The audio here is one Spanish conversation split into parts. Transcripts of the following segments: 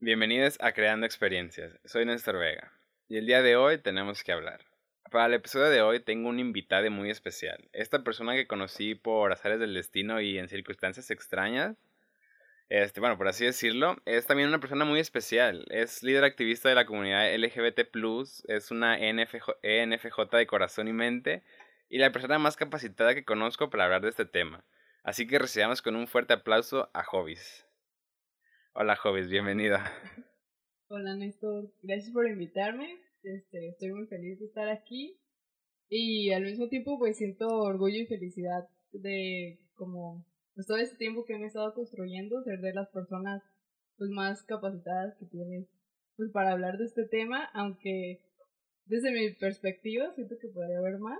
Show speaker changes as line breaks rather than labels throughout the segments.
Bienvenidos a Creando Experiencias. Soy Néstor Vega y el día de hoy tenemos que hablar. Para el episodio de hoy tengo un invitado muy especial. Esta persona que conocí por azares del destino y en circunstancias extrañas, este, bueno, por así decirlo, es también una persona muy especial. Es líder activista de la comunidad LGBT, es una ENFJ, ENFJ de corazón y mente y la persona más capacitada que conozco para hablar de este tema. Así que recibamos con un fuerte aplauso a Jovis. Hola Jovis, bienvenida.
Hola Néstor, gracias por invitarme. Este, estoy muy feliz de estar aquí y al mismo tiempo pues siento orgullo y felicidad de como pues todo este tiempo que me he estado construyendo, ser de las personas pues más capacitadas que tienes pues para hablar de este tema, aunque desde mi perspectiva siento que podría haber más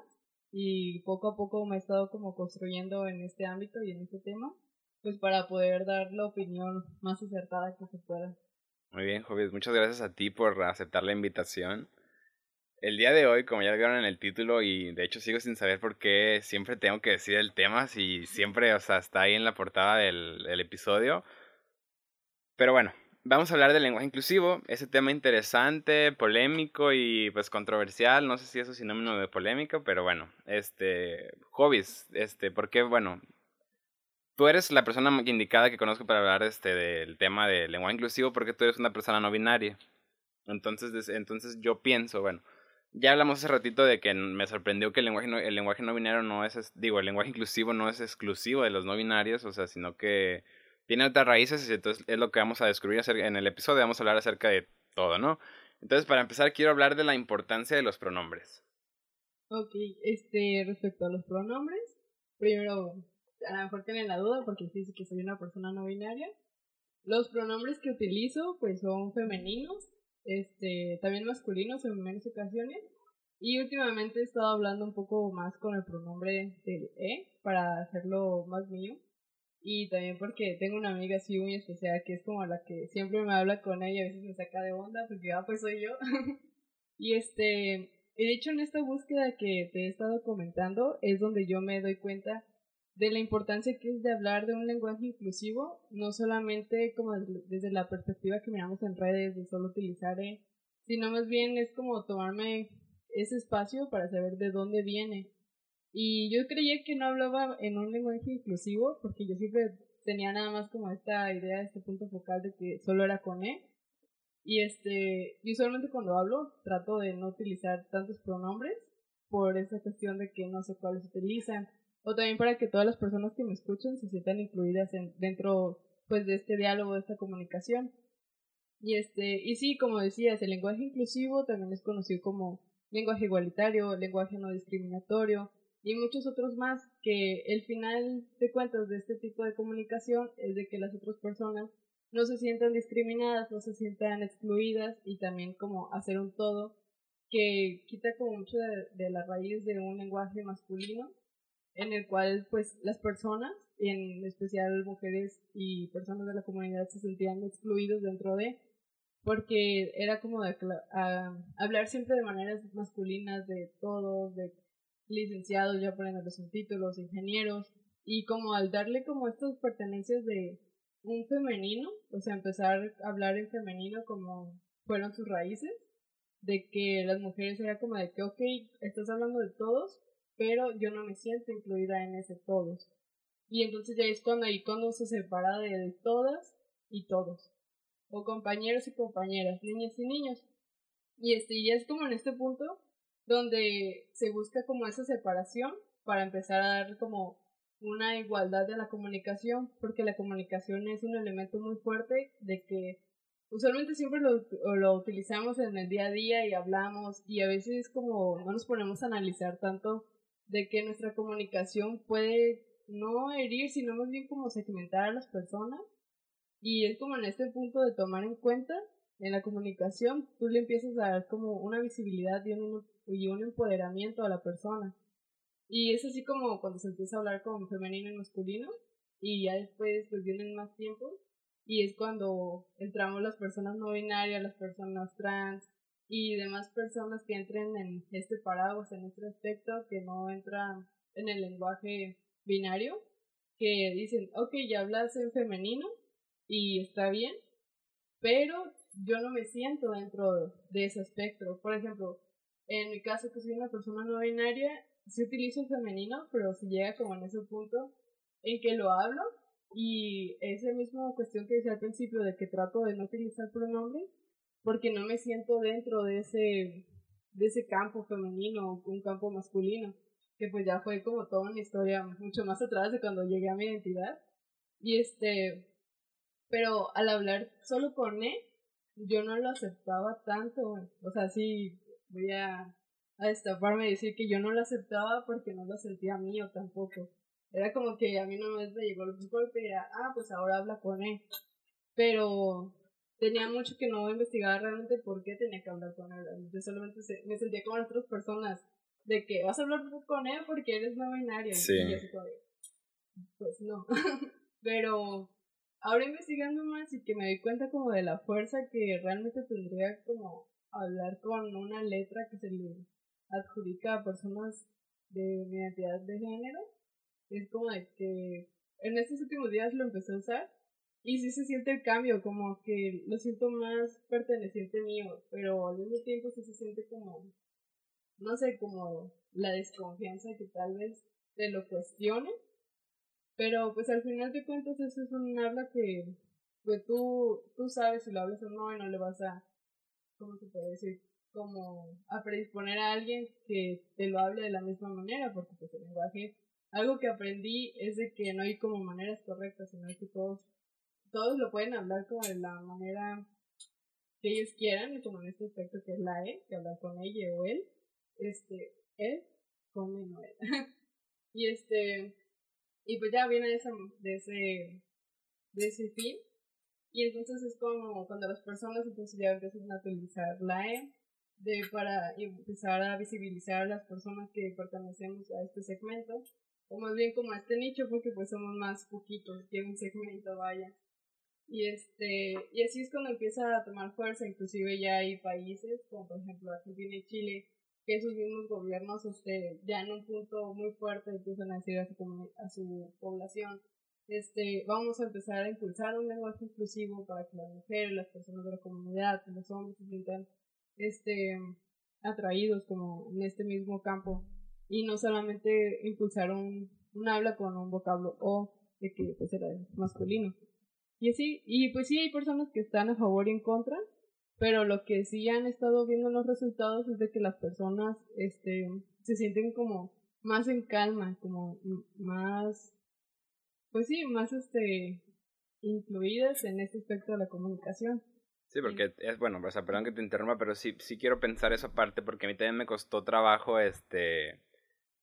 y poco a poco me he estado como construyendo en este ámbito y en este tema, pues para poder dar la opinión más acertada que se pueda.
Muy bien, Jovis, muchas gracias a ti por aceptar la invitación. El día de hoy, como ya vieron en el título, y de hecho sigo sin saber por qué siempre tengo que decir el tema, si siempre, o sea, está ahí en la portada del, del episodio. Pero bueno, vamos a hablar del lenguaje inclusivo, ese tema interesante, polémico y pues controversial, no sé si eso es sinónimo de polémica, pero bueno, este, hobbies, este, porque bueno, tú eres la persona indicada que conozco para hablar este del tema del lenguaje inclusivo porque tú eres una persona no binaria. Entonces, entonces yo pienso, bueno, ya hablamos hace ratito de que me sorprendió que el lenguaje no, el lenguaje no binario no es, digo, el lenguaje inclusivo no es exclusivo de los no binarios, o sea, sino que tiene otras raíces y entonces es lo que vamos a descubrir en el episodio, vamos a hablar acerca de todo, ¿no? Entonces, para empezar, quiero hablar de la importancia de los pronombres.
Ok, este, respecto a los pronombres, primero, a lo mejor tienen la duda porque dice que soy una persona no binaria. Los pronombres que utilizo, pues son femeninos, este, también masculinos en menos ocasiones. Y últimamente he estado hablando un poco más con el pronombre del E para hacerlo más mío. Y también porque tengo una amiga así muy especial que es como la que siempre me habla con ella, a veces me saca de onda porque ah, pues soy yo. y este, de hecho en esta búsqueda que te he estado comentando es donde yo me doy cuenta de la importancia que es de hablar de un lenguaje inclusivo, no solamente como desde la perspectiva que miramos en redes de solo utilizar E, sino más bien es como tomarme ese espacio para saber de dónde viene y yo creía que no hablaba en un lenguaje inclusivo, porque yo siempre tenía nada más como esta idea, este punto focal de que solo era con E. Y este, yo usualmente cuando hablo trato de no utilizar tantos pronombres por esa cuestión de que no sé cuáles utilizan. O también para que todas las personas que me escuchen se sientan incluidas en, dentro pues de este diálogo, de esta comunicación. Y este, y sí, como decías, el lenguaje inclusivo también es conocido como lenguaje igualitario, lenguaje no discriminatorio, y muchos otros más que el final de cuentas de este tipo de comunicación es de que las otras personas no se sientan discriminadas, no se sientan excluidas y también como hacer un todo que quita como mucho de, la raíz de un lenguaje masculino en el cual pues las personas, en especial mujeres y personas de la comunidad se sentían excluidos dentro de porque era como de, hablar siempre de maneras masculinas de todos, de licenciados, ya poniendo los subtítulos, ingenieros, y como al darle como estas pertenencias de un femenino, o sea, empezar a hablar en femenino como fueron sus raíces, de que las mujeres era como de que, ok, estás hablando de todos, pero yo no me siento incluida en ese todos. Y entonces ya es cuando cuando se separa de todas y todos. O compañeros y compañeras, niñas y niños. Y este, ya es como en este punto donde se busca como esa separación para empezar a dar como una igualdad de la comunicación, porque la comunicación es un elemento muy fuerte de que usualmente siempre lo, lo utilizamos en el día a día y hablamos y a veces como no nos ponemos a analizar tanto de que nuestra comunicación puede no herir, sino más bien como segmentar a las personas. Y es como en este punto de tomar en cuenta en la comunicación, tú le empiezas a dar como una visibilidad y un, empoderamiento a la persona. Y es así como cuando se empieza a hablar con femenino y masculino, y ya después pues vienen más tiempos, y es cuando entramos las personas no binarias, las personas trans, y demás personas que entren en este paraguas, en este aspecto, que no entran en el lenguaje binario, que dicen, ok, ya hablas en femenino, y está bien, pero yo no me siento dentro de ese espectro. Por ejemplo, en mi caso que soy una persona no binaria, sí utilizo el femenino, pero si llega como en ese punto en que lo hablo y esa misma cuestión que decía al principio de que trato de no utilizar pronombres porque no me siento dentro de ese de ese campo femenino o un campo masculino que pues ya fue como toda una historia mucho más atrás de cuando llegué a mi identidad. Y este pero al hablar solo con él yo no lo aceptaba tanto o sea sí voy a, a destaparme y decir que yo no lo aceptaba porque no lo sentía mío tampoco. Era como que a mí no me llegó el golpe y era, ah, pues ahora habla con él. Pero tenía mucho que no investigaba realmente por qué tenía que hablar con él. Yo solamente me sentía como otras personas, de que vas a hablar con él porque eres no binaria.
Sí.
Y así pues no. Pero ahora investigando más y que me doy cuenta como de la fuerza que realmente tendría como hablar con una letra que se le adjudica a personas de mi identidad de género es como de que en estos últimos días lo empecé a usar y sí se siente el cambio, como que lo siento más perteneciente mío, pero al mismo tiempo sí se siente como, no sé, como la desconfianza que tal vez te lo cuestione, pero pues al final de cuentas eso es un habla que pues tú, tú sabes si lo hablas o no y no le vas a, ¿cómo se puede decir? Como a predisponer a alguien que te lo hable de la misma manera, porque pues el lenguaje algo que aprendí es de que no hay como maneras correctas, sino que todos, todos lo pueden hablar como de la manera que ellos quieran, y como en este aspecto que es la E, que hablar con ella o él, este, él, con él y este, y pues ya viene de, esa, de ese, de ese fin, y entonces es como cuando las personas entonces ya empiezan a utilizar la E, de para empezar a visibilizar a las personas que pertenecemos a este segmento o más bien como a este nicho porque pues somos más poquitos que un segmento vaya y este y así es cuando empieza a tomar fuerza inclusive ya hay países como por ejemplo Argentina y Chile que sus mismos gobiernos este ya en un punto muy fuerte empiezan a decir a su, a su población este vamos a empezar a impulsar un lenguaje inclusivo para que las mujeres las personas de la comunidad los hombres se sientan este atraídos como en este mismo campo y no solamente impulsar un, habla con un vocablo o de que pues era masculino. Y así, y pues sí hay personas que están a favor y en contra, pero lo que sí han estado viendo los resultados es de que las personas este se sienten como más en calma, como más pues sí, más este incluidas en este aspecto de la comunicación.
Sí, porque es bueno, o sea, perdón que te interrumpa, pero sí, sí quiero pensar esa parte porque a mí también me costó trabajo este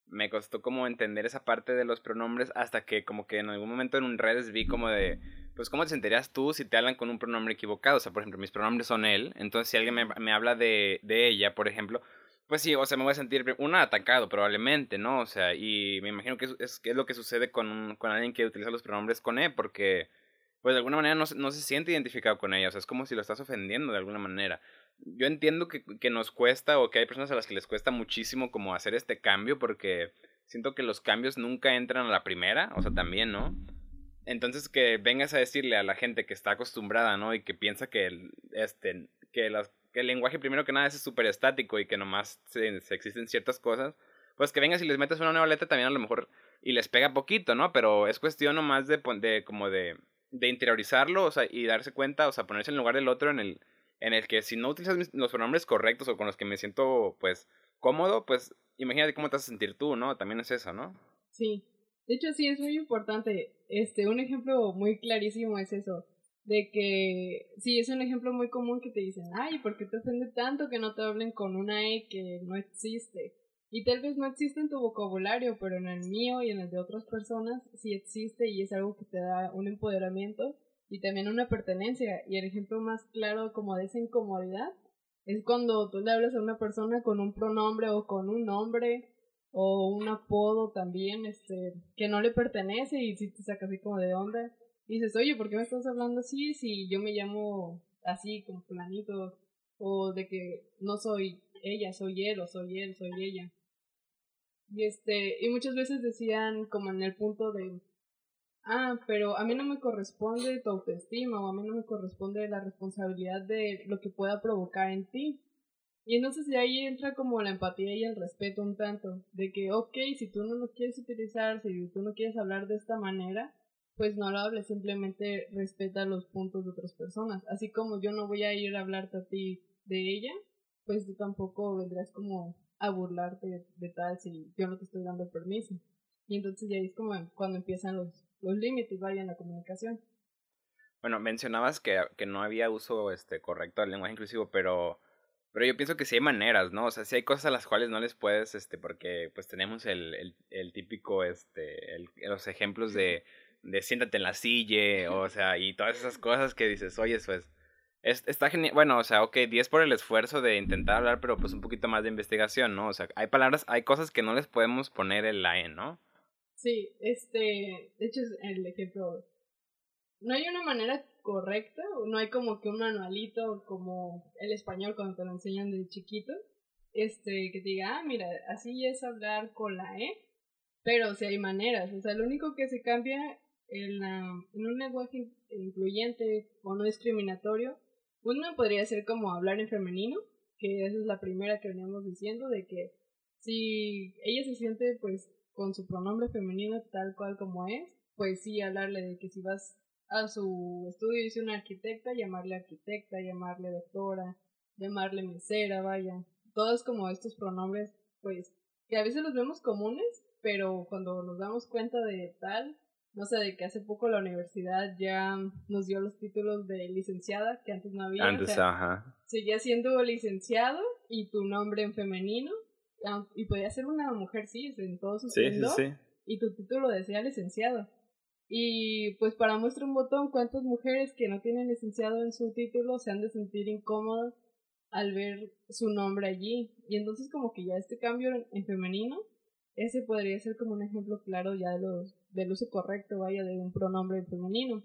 me costó como entender esa parte de los pronombres hasta que como que en algún momento en un redes vi como de, pues cómo te sentirías tú si te hablan con un pronombre equivocado. O sea, por ejemplo, mis pronombres son él, entonces si alguien me, me habla de, de ella, por ejemplo, pues sí, o sea, me voy a sentir, una, atacado probablemente, ¿no? O sea, y me imagino que es, es, lo que sucede con, con alguien que utiliza los pronombres con E, porque pues de alguna manera no, no se siente identificado con ella, o sea, es como si lo estás ofendiendo de alguna manera yo entiendo que, que, nos cuesta o que hay personas a las que les cuesta muchísimo como hacer este cambio porque siento que los cambios nunca entran a la primera, o sea, también, ¿no? Entonces que vengas a decirle a la gente que está acostumbrada, ¿no? Y que piensa que el, este, que, las, que el lenguaje primero que nada es súper estático y que nomás se, se, existen ciertas cosas, pues que vengas y les metes una nueva letra también a lo mejor y les pega poquito, ¿no? Pero es cuestión nomás de, de como de, de interiorizarlo, o sea, y darse cuenta, o sea, ponerse en lugar del otro en el en el que si no utilizas los pronombres correctos o con los que me siento pues cómodo, pues imagínate cómo te vas a sentir tú, ¿no? También es eso, ¿no?
Sí. De hecho, sí, es muy importante. Este, un ejemplo muy clarísimo es eso. De que, sí, es un ejemplo muy común que te dicen, ay, ¿por qué te ofende tanto que no te hablen con una E que no existe? Y tal vez no existe en tu vocabulario, pero en el mío y en el de otras personas sí existe y es algo que te da un empoderamiento y también una pertenencia. Y el ejemplo más claro como de esa incomodidad es cuando tú le hablas a una persona con un pronombre o con un nombre o un apodo también este que no le pertenece y si te saca así como de onda y dices, oye, ¿por qué me estás hablando así si yo me llamo así como planito o de que no soy ella, soy él o soy él, soy ella? Y este, y muchas veces decían como en el punto de ah, pero a mí no me corresponde tu autoestima o a mí no me corresponde la responsabilidad de lo que pueda provocar en ti. Y entonces de ahí entra como la empatía y el respeto un tanto, de que, ok, si tú no lo quieres utilizar, si tú no quieres hablar de esta manera, pues no lo hables, simplemente respeta los puntos de otras personas. Así como yo no voy a ir a hablarte a ti de ella, pues tú tampoco vendrás como a burlarte de, tal si yo no te estoy dando permiso. Y entonces ya es como cuando empiezan los, los límites, vaya, en la comunicación.
Bueno, mencionabas que, que no había uso este correcto del lenguaje inclusivo, pero pero yo pienso que sí hay maneras, ¿no? O sea, sí hay cosas a las cuales no les puedes, este, porque pues tenemos el, el, el típico, este, el, los ejemplos de, de siéntate en la silla, o sea, y todas esas cosas que dices, oye, pues, es, está genial, bueno, o sea, ok, 10 por el esfuerzo de intentar hablar, pero pues un poquito más de investigación, ¿no? O sea, hay palabras, hay cosas que no les podemos poner el la E, ¿no?
Sí, este, de hecho es el ejemplo, no hay una manera correcta, no hay como que un manualito como el español cuando te lo enseñan de chiquito, este, que te diga, ah, mira, así es hablar con la E, pero si hay maneras, o sea, lo único que se cambia en, en un lenguaje incluyente o no discriminatorio, uno podría ser como hablar en femenino, que esa es la primera que veníamos diciendo, de que si ella se siente pues con su pronombre femenino tal cual como es, pues sí hablarle de que si vas a su estudio dice una arquitecta, llamarle arquitecta, llamarle doctora, llamarle mesera, vaya. Todos como estos pronombres, pues, que a veces los vemos comunes, pero cuando nos damos cuenta de tal, no sé, de que hace poco la universidad ya nos dio los títulos de licenciada, que antes no había.
Antes, ajá.
Seguía siendo licenciado y tu nombre en femenino, y podía ser una mujer sí, en todo su sí, sí, sí. y tu título decía licenciado. Y pues para muestra un botón, ¿cuántas mujeres que no tienen licenciado en su título se han de sentir incómodas al ver su nombre allí? Y entonces como que ya este cambio en femenino, ese podría ser como un ejemplo claro ya de los, del uso correcto, vaya, de un pronombre femenino.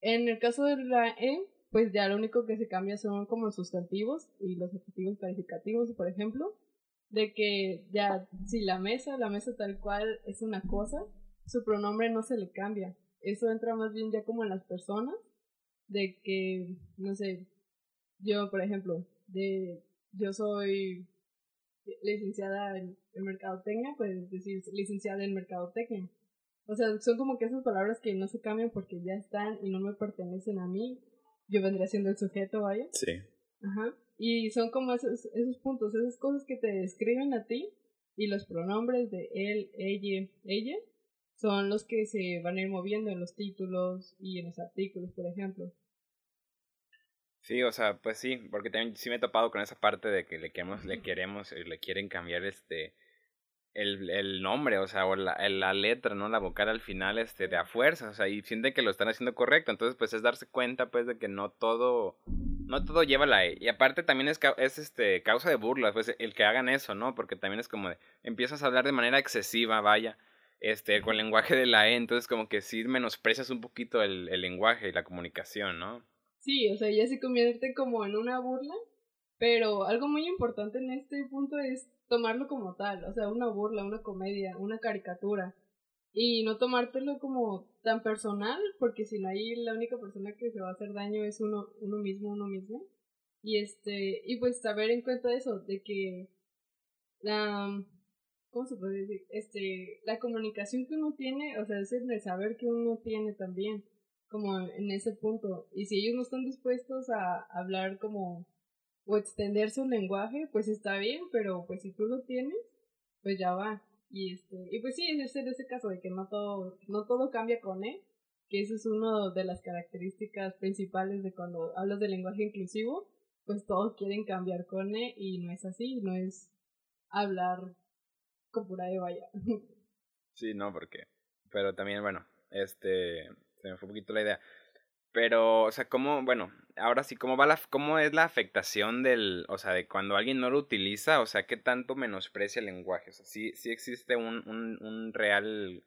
En el caso de la E, pues ya lo único que se cambia son como los sustantivos y los adjetivos calificativos, por ejemplo, de que ya si la mesa, la mesa tal cual es una cosa, su pronombre no se le cambia. Eso entra más bien ya como en las personas, de que, no sé, yo, por ejemplo, de yo soy licenciada en, mercadotecnia, pues decir licenciada en mercadotecnia. O sea, son como que esas palabras que no se cambian porque ya están y no me pertenecen a mí. Yo vendría siendo el sujeto, vaya.
Sí.
Ajá. Y son como esos, esos puntos, esas cosas que te describen a ti y los pronombres de él, ella, ella son los que se van a ir moviendo en los títulos y en los artículos, por ejemplo.
Sí, o sea, pues sí, porque también sí me he topado con esa parte de que le queremos, le queremos, le quieren cambiar este el, el nombre, o sea, o la, la letra, ¿no? La vocal al final, este, de a fuerza, o sea, y sienten que lo están haciendo correcto, entonces pues es darse cuenta, pues, de que no todo, no todo lleva la E, y aparte también es, es este, causa de burlas, pues, el que hagan eso, ¿no? Porque también es como de, empiezas a hablar de manera excesiva, vaya, este, con el lenguaje de la E, entonces como que sí menosprecias un poquito el, el lenguaje y la comunicación, ¿no?
Sí, o sea, ya se convierte como en una burla, pero algo muy importante en este punto es tomarlo como tal, o sea, una burla, una comedia, una caricatura, y no tomártelo como tan personal, porque si no ahí la única persona que se va a hacer daño es uno, uno mismo, uno mismo. Y este, y pues saber en cuenta eso, de que la ¿cómo se puede decir? Este, la comunicación que uno tiene, o sea, es el saber que uno tiene también, como en ese punto. Y si ellos no están dispuestos a hablar como, o extender su lenguaje, pues está bien, pero pues si tú lo tienes, pues ya va. Y este, y pues sí, es en ese caso de que no todo, no todo cambia con él, que eso es una de las características principales de cuando hablas de lenguaje inclusivo, pues todos quieren cambiar con él y no es así, no es hablar pura de vaya.
Sí, no, porque. Pero también, bueno, este. Se me fue un poquito la idea. Pero, o sea, ¿cómo, bueno, ahora sí, ¿cómo va la, cómo es la afectación del, o sea, de cuando alguien no lo utiliza, o sea, qué tanto menosprecia el lenguaje? O sea, sí, sí existe un, un, un real,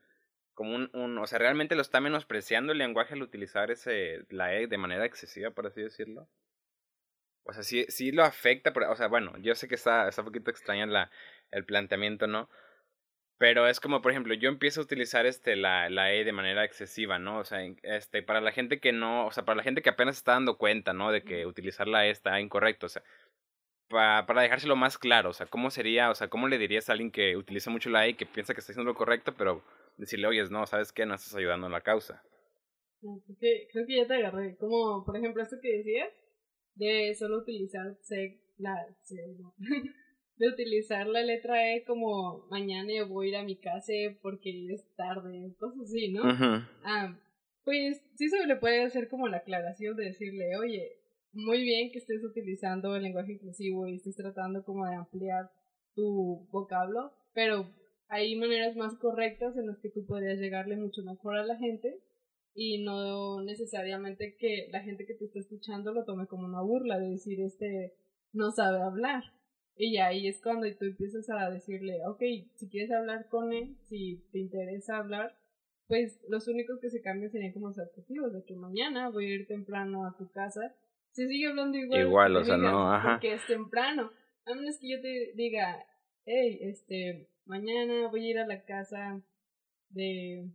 como un, un, o sea, ¿realmente lo está menospreciando el lenguaje al utilizar ese, la E de manera excesiva, por así decirlo? O sea, sí, sí lo afecta, pero, o sea, bueno, yo sé que está, está un poquito extraña la, el planteamiento, ¿no? Pero es como, por ejemplo, yo empiezo a utilizar este, la, la E de manera excesiva, ¿no? O sea, este, para la gente que no, o sea, para la gente que apenas está dando cuenta, ¿no? De que utilizar la E está incorrecto, o sea, para, para dejárselo más claro, o sea, ¿cómo sería, o sea, cómo le dirías a alguien que utiliza mucho la E y que piensa que está haciendo lo correcto, pero decirle, oye, no, ¿sabes qué? No estás ayudando a la causa.
Creo que, creo que ya te agarré. Como, por ejemplo, esto que decías, de solo utilizar C, la, C, no. de utilizar la letra E como mañana yo voy a ir a mi casa porque es tarde, cosas así, ¿no? Ah, pues sí se le puede hacer como la aclaración de decirle, oye, muy bien que estés utilizando el lenguaje inclusivo y estés tratando como de ampliar tu vocablo, pero hay maneras más correctas en las que tú podrías llegarle mucho mejor a la gente y no necesariamente que la gente que te está escuchando lo tome como una burla de decir este no sabe hablar. Y ahí es cuando tú empiezas a decirle, ok, si quieres hablar con él, si te interesa hablar, pues los únicos que se cambian serían como los objetivos, de que mañana voy a ir temprano a tu casa. Se sigue hablando igual.
Igual, o sea, no, ajá.
Porque es temprano. A menos que yo te diga, hey, este, mañana voy a ir a la casa de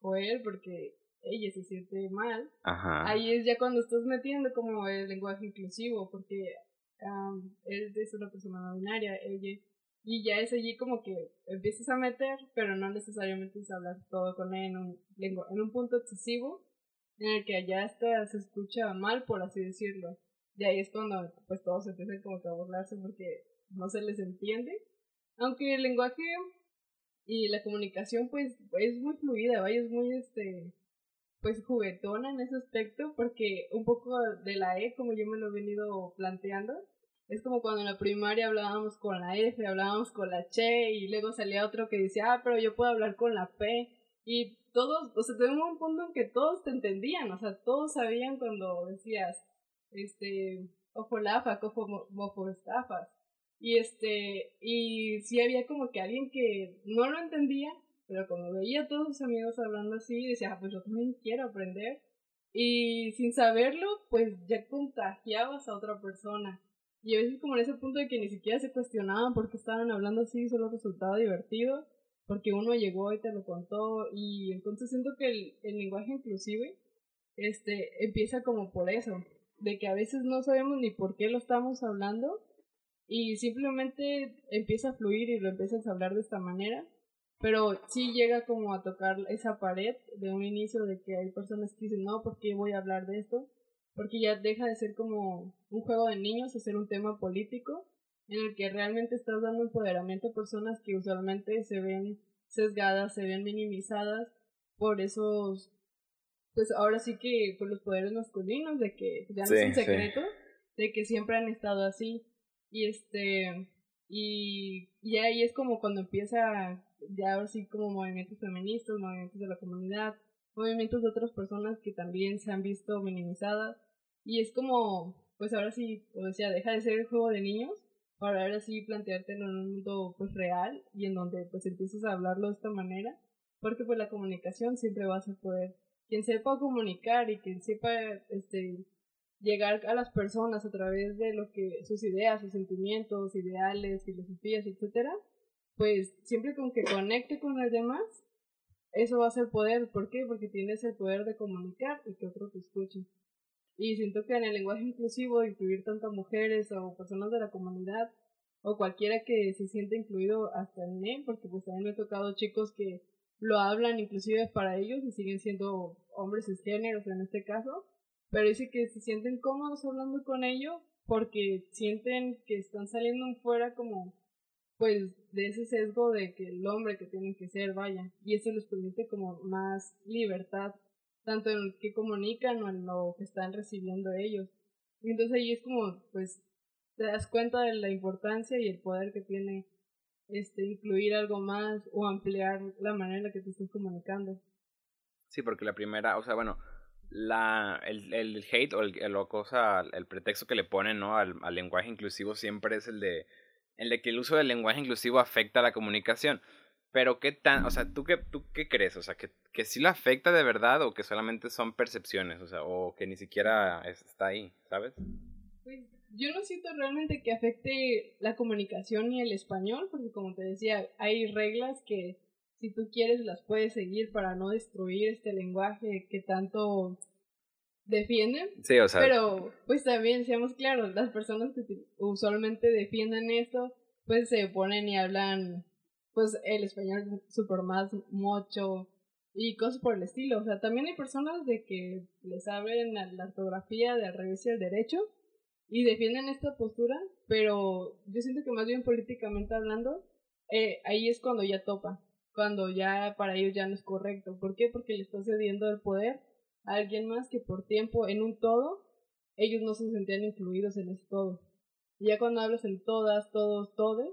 Joel porque ella se siente mal.
Ajá.
Ahí es ya cuando estás metiendo como el lenguaje inclusivo, porque um, él es una persona no binaria, ella, y ya es allí como que empiezas a meter, pero no necesariamente es hablar todo con él en un, en un punto excesivo, en el que allá hasta se escucha mal, por así decirlo. Y ahí es cuando pues todos empiezan como que a burlarse porque no se les entiende. Aunque el lenguaje y la comunicación pues es muy fluida, vaya, es muy este pues juguetona en ese aspecto porque un poco de la E como yo me lo he venido planteando es como cuando en la primaria hablábamos con la F, hablábamos con la Che y luego salía otro que decía, ah, pero yo puedo hablar con la P y todos, o sea, tuvimos un punto en que todos te entendían, o sea, todos sabían cuando decías, este, ojo lafa, cojo mofo estafas. Y este, y sí había como que alguien que no lo entendía, pero como veía a todos sus amigos hablando así, decía, ah, pues yo también quiero aprender. Y sin saberlo, pues ya contagiabas a otra persona. Y a veces como en ese punto de que ni siquiera se cuestionaban por qué estaban hablando así, solo resultaba divertido, porque uno llegó y te lo contó. Y entonces siento que el, el lenguaje inclusive este, empieza como por eso, de que a veces no sabemos ni por qué lo estamos hablando y simplemente empieza a fluir y lo empiezas a hablar de esta manera pero sí llega como a tocar esa pared de un inicio de que hay personas que dicen, no, ¿por qué voy a hablar de esto? Porque ya deja de ser como un juego de niños, a ser un tema político en el que realmente estás dando empoderamiento a personas que usualmente se ven sesgadas, se ven minimizadas por esos, pues ahora sí que por los poderes masculinos, de que ya no es un secreto, de que siempre han estado así. Y este, y, y ahí es como cuando empieza ya así como movimientos feministas, movimientos de la comunidad, movimientos de otras personas que también se han visto minimizadas. Y es como, pues ahora sí, o decía, deja de ser el juego de niños para ahora sí planteártelo en un mundo pues real y en donde pues empiezas a hablarlo de esta manera, porque pues la comunicación siempre va a poder. Quien sepa comunicar y quien sepa este llegar a las personas a través de lo que sus ideas, sus sentimientos, ideales, filosofías, etcétera, pues siempre con que conecte con los demás, eso va a ser poder. ¿Por qué? Porque tienes el poder de comunicar y que otro te escuche. Y siento que en el lenguaje inclusivo, incluir tanto mujeres o personas de la comunidad, o cualquiera que se siente incluido hasta en él, porque pues también me he tocado chicos que lo hablan inclusive para ellos y siguen siendo hombres cisgéneros en este caso, pero dice que se sienten cómodos hablando con ellos porque sienten que están saliendo fuera como pues de ese sesgo de que el hombre que tiene que ser, vaya, y eso les permite como más libertad, tanto en lo que comunican o en lo que están recibiendo ellos. Y entonces ahí es como, pues, te das cuenta de la importancia y el poder que tiene este incluir algo más o ampliar la manera en la que te estás comunicando.
Sí, porque la primera, o sea, bueno, la, el, el hate o el, el, cosa, el pretexto que le ponen ¿no? al, al lenguaje inclusivo siempre es el de en el que el uso del lenguaje inclusivo afecta a la comunicación. Pero qué tan, o sea, ¿tú qué, tú qué crees? O sea, que, que sí lo afecta de verdad o que solamente son percepciones, o sea, o que ni siquiera está ahí, ¿sabes?
Pues yo no siento realmente que afecte la comunicación ni el español, porque como te decía, hay reglas que si tú quieres las puedes seguir para no destruir este lenguaje que tanto defienden.
Sí, o sea.
Pero, pues también, seamos claros, las personas que usualmente defienden esto, pues se ponen y hablan, pues, el español súper más mocho y cosas por el estilo. O sea, también hay personas de que les abren la ortografía de al revés y al derecho y defienden esta postura, pero yo siento que más bien políticamente hablando, eh, ahí es cuando ya topa, cuando ya para ellos ya no es correcto. ¿Por qué? Porque le está cediendo el poder alguien más que por tiempo en un todo, ellos no se sentían incluidos en ese todo. Y ya cuando hablas en todas, todos, todes,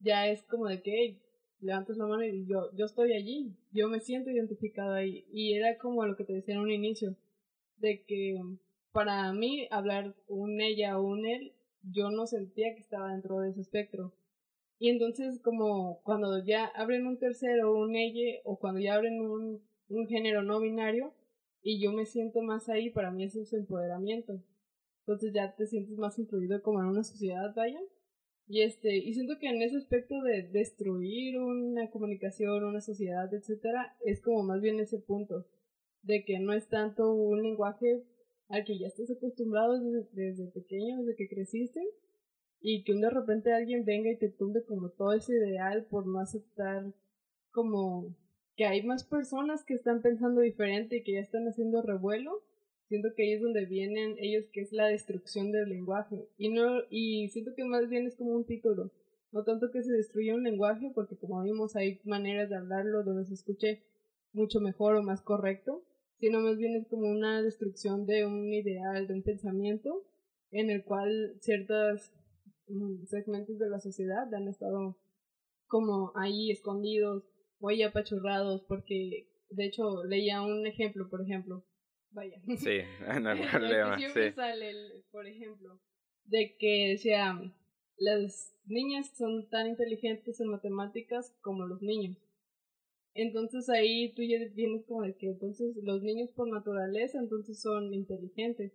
ya es como de que levantas la mano y yo, yo estoy allí, yo me siento identificado ahí. Y era como lo que te decía en un inicio, de que para mí hablar un ella o un él, yo no sentía que estaba dentro de ese espectro. Y entonces como cuando ya abren un tercero, un ella, o cuando ya abren un, un género no binario, y yo me siento más ahí, para mí eso es empoderamiento. Entonces ya te sientes más incluido como en una sociedad, vaya. Y este, y siento que en ese aspecto de destruir una comunicación, una sociedad, etcétera, es como más bien ese punto de que no es tanto un lenguaje al que ya estás acostumbrado desde, desde pequeño, desde que creciste, y que de repente alguien venga y te tumbe como todo ese ideal por no aceptar como que hay más personas que están pensando diferente y que ya están haciendo revuelo, siento que ahí es donde vienen ellos que es la destrucción del lenguaje. Y no y siento que más bien es como un título, no tanto que se destruya un lenguaje porque como vimos hay maneras de hablarlo donde se escuche mucho mejor o más correcto, sino más bien es como una destrucción de un ideal, de un pensamiento en el cual ciertos mm, segmentos de la sociedad han estado como ahí escondidos muy apachurrados porque de hecho leía un ejemplo, por ejemplo, vaya.
Sí, no hay problema.
siempre sale, el, por ejemplo, de que decía, las niñas son tan inteligentes en matemáticas como los niños. Entonces ahí tú ya vienes como de que entonces los niños por naturaleza entonces son inteligentes.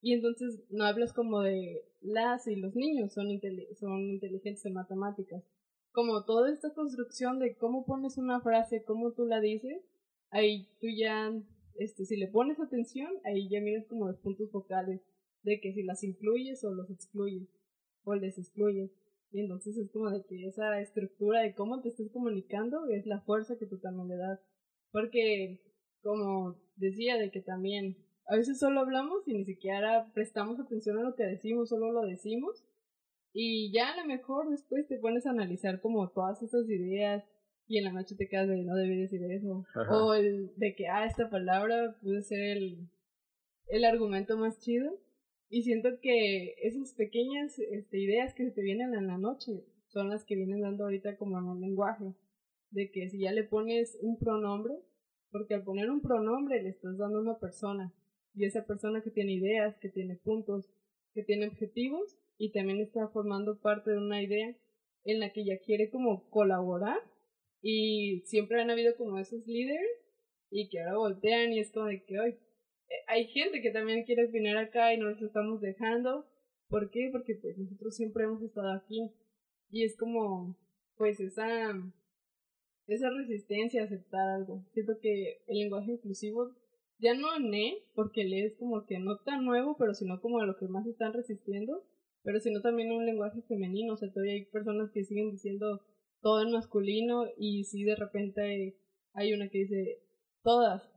Y entonces no hablas como de las y los niños son, son inteligentes en matemáticas como toda esta construcción de cómo pones una frase, cómo tú la dices, ahí tú ya, este, si le pones atención, ahí ya miras como los puntos focales de que si las incluyes o los excluyes o les excluyes. Y entonces es como de que esa estructura de cómo te estás comunicando es la fuerza que tú también le das. Porque, como decía, de que también a veces solo hablamos y ni siquiera prestamos atención a lo que decimos, solo lo decimos y ya a lo mejor después te pones a analizar como todas esas ideas y en la noche te quedas de no debí decir eso. O el de que, ah, esta palabra puede ser el, el argumento más chido. Y siento que esas pequeñas este, ideas que se te vienen en la noche son las que vienen dando ahorita como en un lenguaje. De que si ya le pones un pronombre, porque al poner un pronombre le estás dando a una persona. Y esa persona que tiene ideas, que tiene puntos, que tiene objetivos, y también está formando parte de una idea en la que ella quiere como colaborar y siempre han habido como esos líderes y que ahora voltean y es como de que hoy eh, hay gente que también quiere opinar acá y no nos estamos dejando. ¿Por qué? Porque pues nosotros siempre hemos estado aquí y es como pues esa esa resistencia a aceptar algo. Siento que el lenguaje inclusivo ya no ne, porque le es como que no tan nuevo, pero sino como a lo que más están resistiendo pero sino también un lenguaje femenino, o sea, todavía hay personas que siguen diciendo todo en masculino y si de repente hay una que dice todas,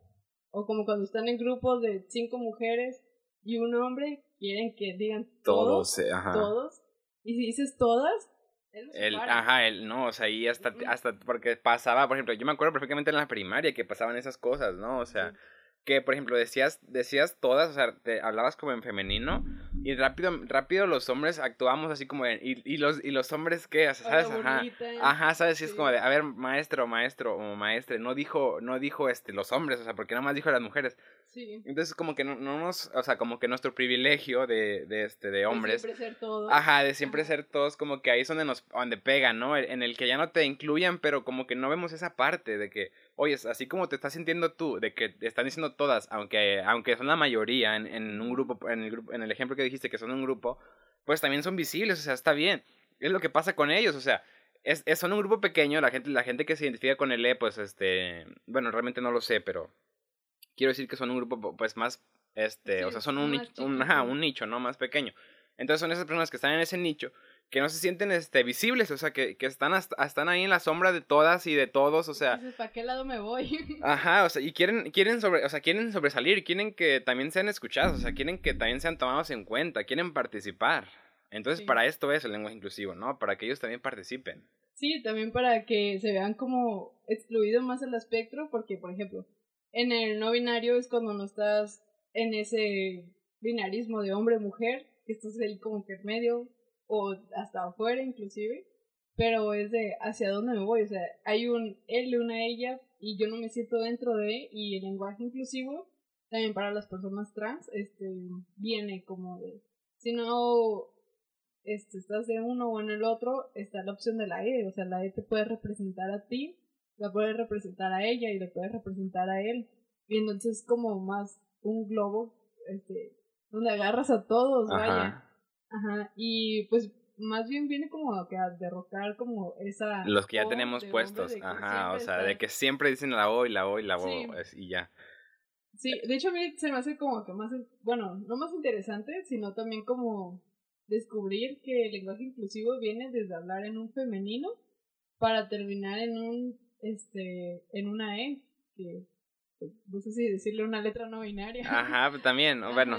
o como cuando están en grupos de cinco mujeres y un hombre, quieren que digan todos, todos, ajá. todos y si dices todas,
el, ajá, el, no, o sea, y hasta, hasta, porque pasaba, por ejemplo, yo me acuerdo perfectamente en la primaria que pasaban esas cosas, ¿no? O sea, que, por ejemplo, decías, decías todas, o sea, te hablabas como en femenino y rápido, rápido los hombres actuamos así como en, y, y los, y los hombres, ¿qué? ¿Sabes? Ajá, ajá, ¿sabes? Sí. es como de, a ver, maestro, maestro o maestre, no dijo, no dijo, este, los hombres, o sea, porque nada más dijo las mujeres. Sí. Entonces, como que no, no nos, o sea, como que nuestro privilegio de, de este, de hombres.
De siempre ser todos.
Ajá, de siempre ser todos, como que ahí es donde nos, donde pegan, ¿no? En el que ya no te incluyan, pero como que no vemos esa parte de que, oye, así como te estás sintiendo tú, de que te están diciendo todas, aunque, aunque son la mayoría en, en un grupo, en el grupo, en el ejemplo que dijiste que son un grupo, pues también son visibles, o sea, está bien. Es lo que pasa con ellos, o sea, es, es, son un grupo pequeño, la gente, la gente que se identifica con el E, pues este, bueno, realmente no lo sé, pero quiero decir que son un grupo pues más, este, o sea, son un, un, un nicho, ¿no? Más pequeño. Entonces son esas personas que están en ese nicho que no se sienten este, visibles, o sea, que, que están, hasta, están ahí en la sombra de todas y de todos, o sea...
¿Para qué lado me voy?
Ajá, o sea, y quieren, quieren, sobre, o sea, quieren sobresalir, quieren que también sean escuchados, o sea, quieren que también sean tomados en cuenta, quieren participar. Entonces, para esto es el lenguaje inclusivo, ¿no? Para que ellos también participen.
Sí, también para que se vean como excluidos más el espectro, porque, por ejemplo, en el no binario es cuando no estás en ese binarismo de hombre-mujer, que estás ahí como que medio, o hasta afuera inclusive, pero es de hacia dónde me voy, o sea, hay un él, una ella, y yo no me siento dentro de, y el lenguaje inclusivo, también para las personas trans, este, viene como de, si no este, estás de uno o en el otro, está la opción de la E, o sea, la E te puede representar a ti, la puede representar a ella y le puede representar a él, y entonces como más un globo, este, donde agarras a todos, vaya. Ajá, y pues más bien viene como que a derrocar como esa...
Los que ya tenemos puestos, ajá, o sea, de que siempre dicen la O y la O y la O y ya.
Sí, de hecho a mí se me hace como que más, bueno, no más interesante, sino también como descubrir que el lenguaje inclusivo viene desde hablar en un femenino para terminar en un, este, en una E, que pues, no sé si decirle una letra no binaria.
Ajá, pues también, bueno.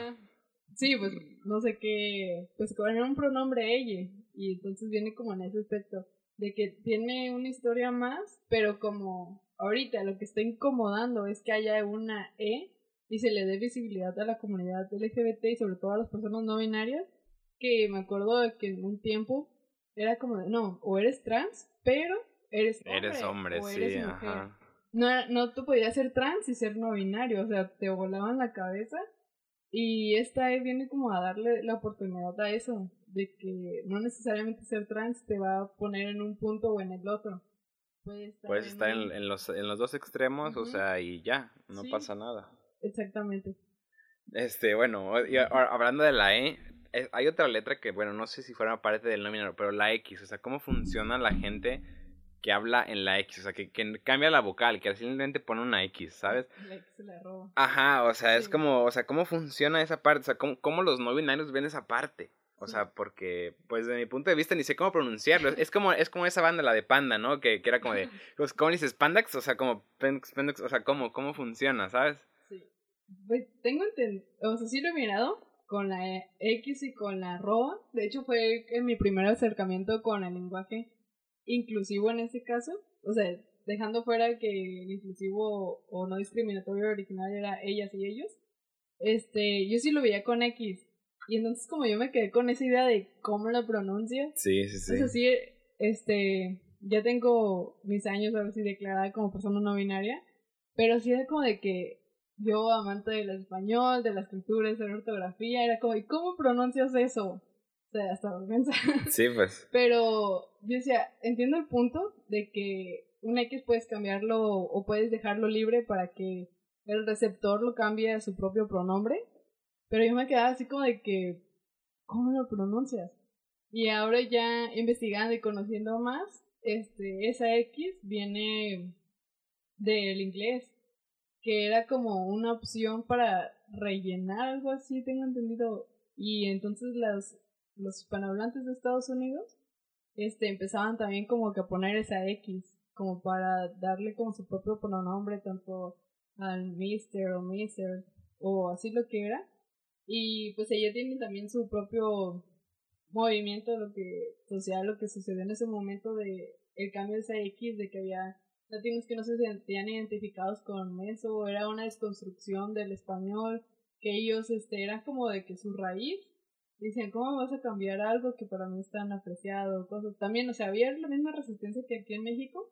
Sí, pues no sé qué, pues con un pronombre ella, y entonces viene como en ese aspecto, de que tiene una historia más, pero como ahorita lo que está incomodando es que haya una E y se le dé visibilidad a la comunidad LGBT y sobre todo a las personas no binarias, que me acuerdo de que en un tiempo era como de, no, o eres trans, pero eres hombre.
Eres hombre, sí, Ajá.
No, no tú podías ser trans y ser no binario, o sea, te volaban la cabeza y esta viene como a darle la oportunidad a eso, de que no necesariamente ser trans te va a poner en un punto o en el otro.
Puedes estar, en, los, en los dos extremos, o sea, y ya, no pasa nada.
Exactamente.
Este, bueno, hablando de la E, hay otra letra que, bueno, no sé si fuera parte del nómino, pero la X, o sea, cómo funciona la gente que habla en la X, o sea, que, que cambia la vocal, que simplemente pone una X, ¿sabes?
La X se la roba.
Ajá, o sea, es como, o sea, cómo funciona esa parte, o sea, cómo, cómo los no binarios ven esa parte. O sea, porque, pues, de mi punto de vista, ni sé cómo pronunciarlo. Es como, es como esa banda, la de Panda, ¿no? Que, que era como de, pues, ¿cómo dices? ¿Pandax? O sea, como, Pendax, o sea, ¿cómo, cómo funciona, sabes?
Sí. Pues, tengo entendido, o sea, sí lo he mirado con la X y con la arroba. De hecho, fue en mi primer acercamiento con el lenguaje inclusivo en ese caso, o sea, dejando fuera que el inclusivo o no discriminatorio original era ellas y ellos, este, yo sí lo veía con X. Y entonces como yo me quedé con esa idea de cómo lo pronuncia.
Sí, sí, sí.
Entonces sí, este, ya tengo mis años a ver si declarada como persona no binaria, pero sí era como de que yo, amante del español, de la escritura, de la ortografía, era como, ¿y cómo pronuncias eso? O sea, hasta vergüenza.
Sí, pues.
Pero yo decía, entiendo el punto de que un X puedes cambiarlo o puedes dejarlo libre para que el receptor lo cambie a su propio pronombre. Pero yo me quedaba así como de que, ¿cómo lo pronuncias? Y ahora ya investigando y conociendo más, este, esa X viene del inglés, que era como una opción para rellenar algo así, tengo entendido. Y entonces las los hispanohablantes de Estados Unidos este, empezaban también como que a poner esa X, como para darle como su propio pronombre tanto al mister o mister o así lo que era. Y pues ella tiene también su propio movimiento lo que social, lo que sucedió en ese momento de el cambio de esa X, de que había latinos que no se sentían identificados con eso, era una desconstrucción del español, que ellos este, eran como de que su raíz Dicen, ¿cómo vas a cambiar algo que para mí es tan apreciado? Cosas. También, o sea, había la misma resistencia que aquí en México,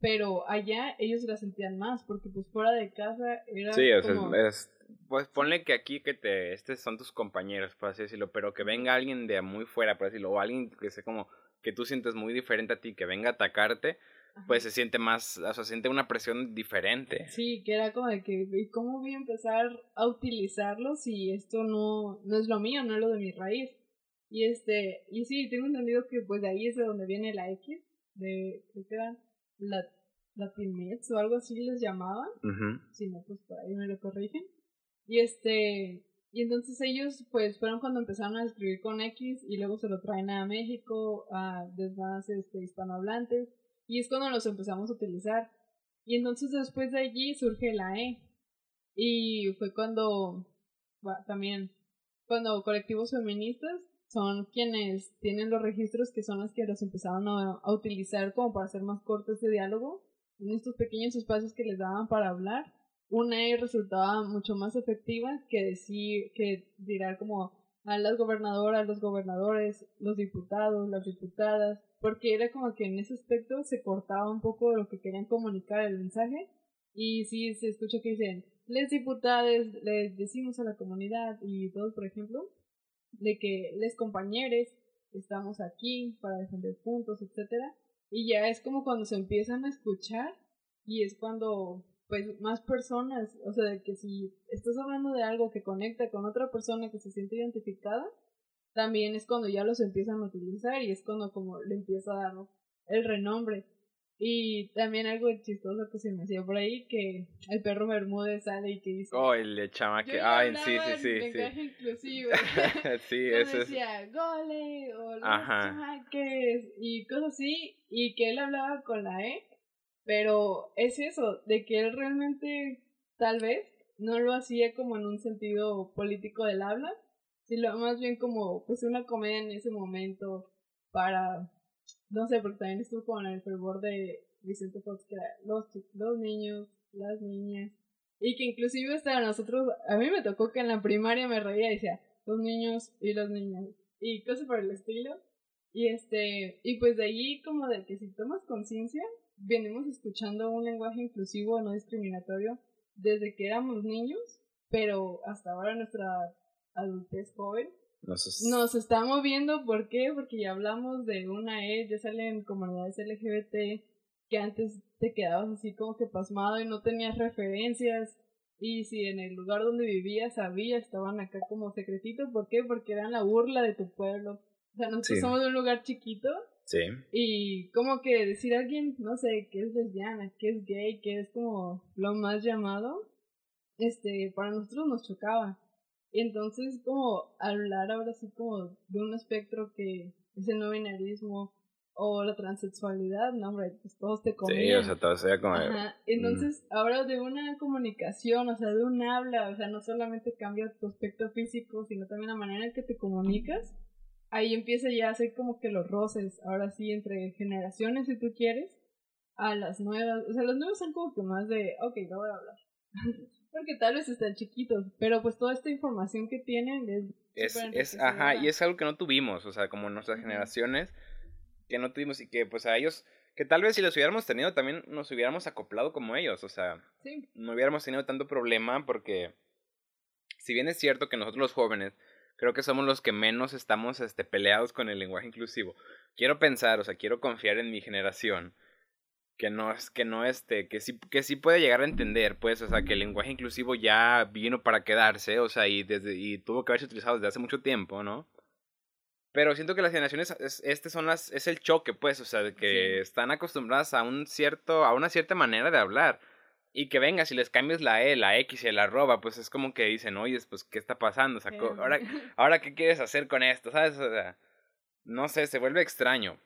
pero allá ellos la sentían más, porque pues fuera de casa era
Sí, o sea, es, pues ponle que aquí que te, estos son tus compañeros, por así decirlo, pero que venga alguien de muy fuera, por decirlo, o alguien que sea como, que tú sientes muy diferente a ti, que venga a atacarte, pues se siente más, o sea, siente una presión diferente.
Sí, que era como de que, ¿cómo voy a empezar a utilizarlo si esto no, no es lo mío, no es lo de mi raíz? Y este, y sí, tengo entendido que pues de ahí es de donde viene la X, de, creo que eran la, Latinx o algo así les llamaban. Si no, pues por ahí me lo corrigen. Y este, y entonces ellos pues fueron cuando empezaron a escribir con X y luego se lo traen a México, a demás este, hispanohablantes. Y es cuando los empezamos a utilizar. Y entonces después de allí surge la E. Y fue cuando también, cuando colectivos feministas son quienes tienen los registros que son los que los empezaron a, utilizar como para hacer más corto ese diálogo en estos pequeños espacios que les daban para hablar. Una E resultaba mucho más efectiva que decir, que dirá como a las gobernadoras, los gobernadores, los diputados, las diputadas, porque era como que en ese aspecto se cortaba un poco de lo que querían comunicar el mensaje y sí se escucha que dicen les diputados les decimos a la comunidad y todos por ejemplo de que les compañeros estamos aquí para defender puntos etcétera y ya es como cuando se empiezan a escuchar y es cuando pues más personas o sea de que si estás hablando de algo que conecta con otra persona que se siente identificada también es cuando ya los empiezan a utilizar y es cuando como le empieza a dar el renombre. Y también algo chistoso que se me hacía por ahí, que el perro Bermúdez sale y que dice...
Oh, el chama que... Ay, sí, sí, sí.
Sí. inclusivo.
sí, eso
decía, gole, o los chamaques, y cosas así, y que él hablaba con la E, pero es eso, de que él realmente, tal vez, no lo hacía como en un sentido político del habla, lo más bien como pues una comedia en ese momento para, no sé, porque también estuvo con el fervor de Vicente Fox, que era los, los niños, las niñas, y que inclusive hasta nosotros, a mí me tocó que en la primaria me reía y decía, los niños y las niñas, y cosas por el estilo, y este, y pues de ahí como de que si tomas conciencia, venimos escuchando un lenguaje inclusivo, no discriminatorio, desde que éramos niños, pero hasta ahora nuestra adultez joven. Nos, está moviendo, ¿por qué? Porque ya hablamos de una E, ya salen comunidades LGBT que antes te quedabas así como que pasmado y no tenías referencias. Y si en el lugar donde vivías había, estaban acá como secretitos, ¿por qué? Porque eran la burla de tu pueblo. O sea, nosotros somos de un lugar chiquito.
Sí.
Y como que decir a alguien, no sé, que es lesbiana, que es gay, que es como lo más llamado, este, para nosotros nos chocaba. Entonces, como hablar ahora sí como de un espectro que es el no binarismo o la transexualidad, no, hombre, pues todos te comen.
Sí, o sea, todo sea como...
Entonces, ahora de una comunicación, o sea, de un habla, o sea, no solamente cambia tu aspecto físico, sino también la manera en que te comunicas, ahí empieza ya a ser como que los roces, ahora sí, entre generaciones, si tú quieres, a las nuevas, o sea, las nuevas son como que más de, ok, no voy a hablar. Porque tal vez están chiquitos, pero pues toda esta información que tienen
es... Es, ajá, y es algo que no tuvimos, o sea, como nuestras generaciones, que no tuvimos y que pues a ellos, que tal vez si los hubiéramos tenido también nos hubiéramos acoplado como ellos, o sea, no hubiéramos tenido tanto problema porque si bien es cierto que nosotros los jóvenes creo que somos los que menos estamos este, peleados con el lenguaje inclusivo, quiero pensar, o sea, quiero confiar en mi generación que no es que no este que sí que sí puede llegar a entender pues o sea que el lenguaje inclusivo ya vino para quedarse o sea y desde y tuvo que haberse utilizado desde hace mucho tiempo no pero siento que las generaciones este son las es el choque pues o sea de que están acostumbradas a un cierto a una cierta manera de hablar y que venga si les cambias la e la x y la arroba pues es como que dicen oye pues qué está pasando o sea, ahora ahora qué quieres hacer con esto sabes o sea no sé se vuelve extraño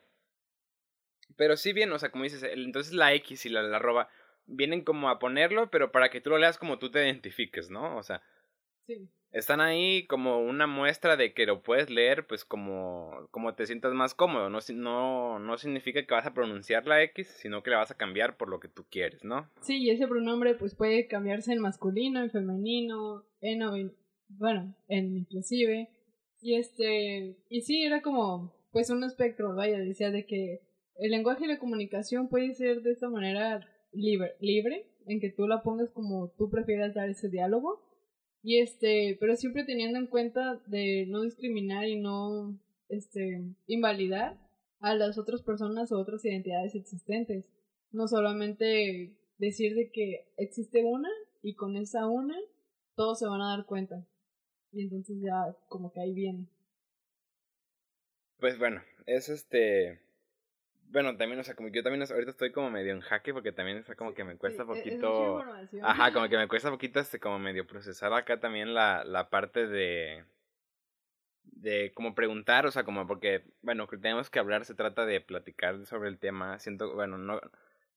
pero sí bien, o sea, como dices, entonces la X y la, la arroba vienen como a ponerlo, pero para que tú lo leas como tú te identifiques, ¿no? O sea,
sí.
están ahí como una muestra de que lo puedes leer, pues como, como te sientas más cómodo. No, no, no significa que vas a pronunciar la X, sino que la vas a cambiar por lo que tú quieres, ¿no?
Sí, y ese pronombre pues puede cambiarse en masculino, en femenino, en, bueno, en inclusive. Y este, y sí, era como, pues un espectro, vaya, decía de que el lenguaje y la comunicación puede ser de esta manera libre, libre, en que tú la pongas como tú prefieras dar ese diálogo. Y este, pero siempre teniendo en cuenta de no discriminar y no este invalidar a las otras personas o otras identidades existentes. No solamente decir de que existe una y con esa una todos se van a dar cuenta. Y entonces ya como que ahí viene.
Pues bueno, es este bueno, también, o sea, como yo también ahorita estoy como medio en jaque porque también está como que me cuesta poquito. ajá, como que me cuesta poquito este como medio procesar acá también la, la parte de de como preguntar, o sea, como porque, bueno, que tenemos que hablar, se trata de platicar sobre el tema, siento, bueno, no,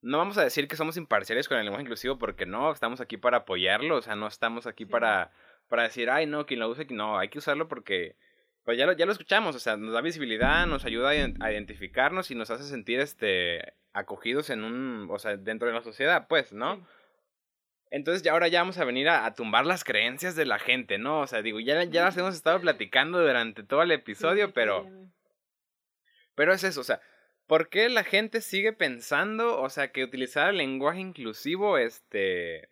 no vamos a decir que somos imparciales con el lenguaje inclusivo porque no, estamos aquí para apoyarlo, o sea, no estamos aquí para, para decir, ay, no, quien lo use, no, hay que usarlo porque, pues ya lo, ya lo escuchamos, o sea, nos da visibilidad, nos ayuda a identificarnos y nos hace sentir, este, acogidos en un, o sea, dentro de la sociedad, pues, ¿no? Entonces ya ahora ya vamos a venir a, tumbar las creencias de la gente, ¿no? O sea, digo, ya, ya las hemos estado platicando durante todo el episodio, pero... Pero es eso, o sea, ¿por qué la gente sigue pensando, o sea, que utilizar el lenguaje inclusivo, este...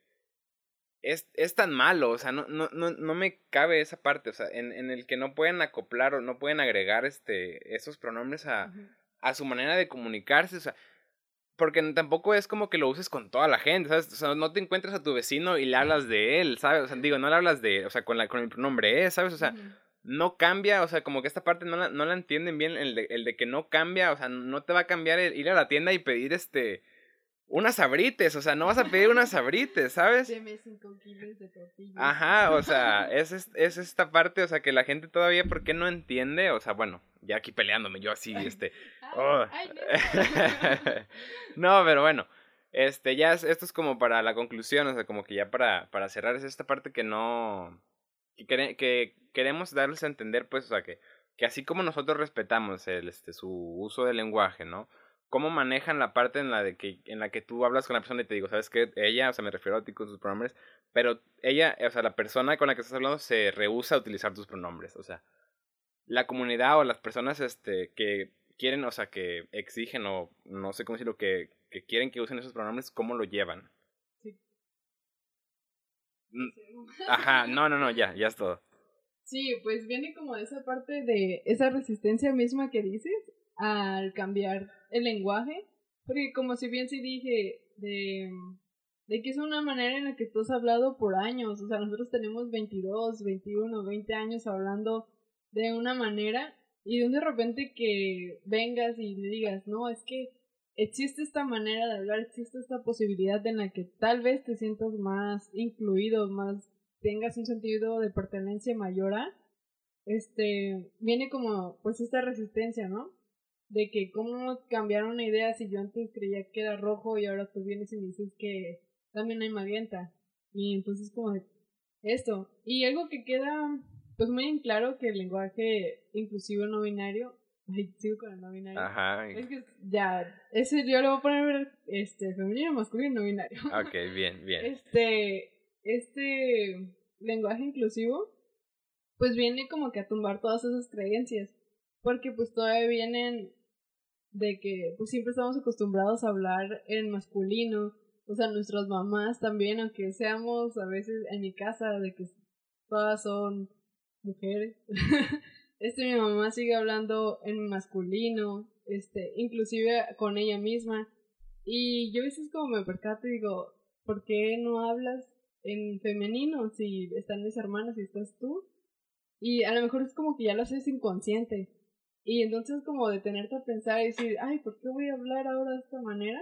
Es, es tan malo, o sea, no, no, no, no me cabe esa parte, o sea, en, en el que no pueden acoplar o no pueden agregar este, esos pronombres a, a su manera de comunicarse, o sea, porque tampoco es como que lo uses con toda la gente, ¿sabes? O sea, no te encuentras a tu vecino y le hablas de él, ¿sabes? O sea, digo, no le hablas de, o sea, con, la, con el pronombre es, ¿sabes? O sea, no cambia, o sea, como que esta parte no la, no la entienden bien, el de, el de que no cambia, o sea, no te va a cambiar el ir a la tienda y pedir este unas abrites, o sea, no vas a pedir unas abrites, ¿sabes? Ajá, o sea, es, es, esta parte, o sea, que la gente todavía, ¿por qué no entiende? O sea, bueno, ya aquí peleándome, yo así, este... Oh. no. pero bueno, este, ya esto es como para la conclusión, o sea, como que ya para, para cerrar, es esta parte que no... Que, que queremos darles a entender, pues, o sea, que, que así como nosotros respetamos el, este, su uso del lenguaje, ¿no? Cómo manejan la parte en la de que en la que tú hablas con la persona y te digo, ¿sabes qué? Ella, o sea, me refiero a ti con tus pronombres, pero ella, o sea, la persona con la que estás hablando se rehúsa a utilizar tus pronombres, o sea, la comunidad o las personas este que quieren, o sea, que exigen o no sé cómo decirlo, que, que quieren que usen esos pronombres, ¿cómo lo llevan? Sí. Mm, ajá, no, no, no, ya, ya es todo.
Sí, pues viene como de esa parte de esa resistencia misma que dices al cambiar el lenguaje, porque como si bien sí dije de, de que es una manera en la que tú has hablado por años, o sea, nosotros tenemos 22, 21, 20 años hablando de una manera y de repente que vengas y le digas, no, es que existe esta manera de hablar, existe esta posibilidad en la que tal vez te sientas más incluido, más tengas un sentido de pertenencia mayor a, este, viene como pues esta resistencia, ¿no? De que cómo cambiar una idea si yo antes creía que era rojo y ahora tú vienes y me dices que también hay magenta. Y entonces como esto. Y algo que queda pues muy en claro que el lenguaje inclusivo no binario, ay, sigo con el no binario. Ajá. Es que ya, ese yo le voy a poner este femenino, masculino, no binario.
Ok, bien, bien.
Este, este lenguaje inclusivo pues viene como que a tumbar todas esas creencias porque pues todavía vienen de que pues siempre estamos acostumbrados a hablar en masculino, o sea, nuestras mamás también, aunque seamos a veces en mi casa de que todas son mujeres, este mi mamá sigue hablando en masculino, este, inclusive con ella misma, y yo a veces como me percato y digo, ¿por qué no hablas en femenino si están mis hermanas y estás tú? Y a lo mejor es como que ya lo haces inconsciente, y entonces como detenerte a pensar y decir, ay, ¿por qué voy a hablar ahora de esta manera?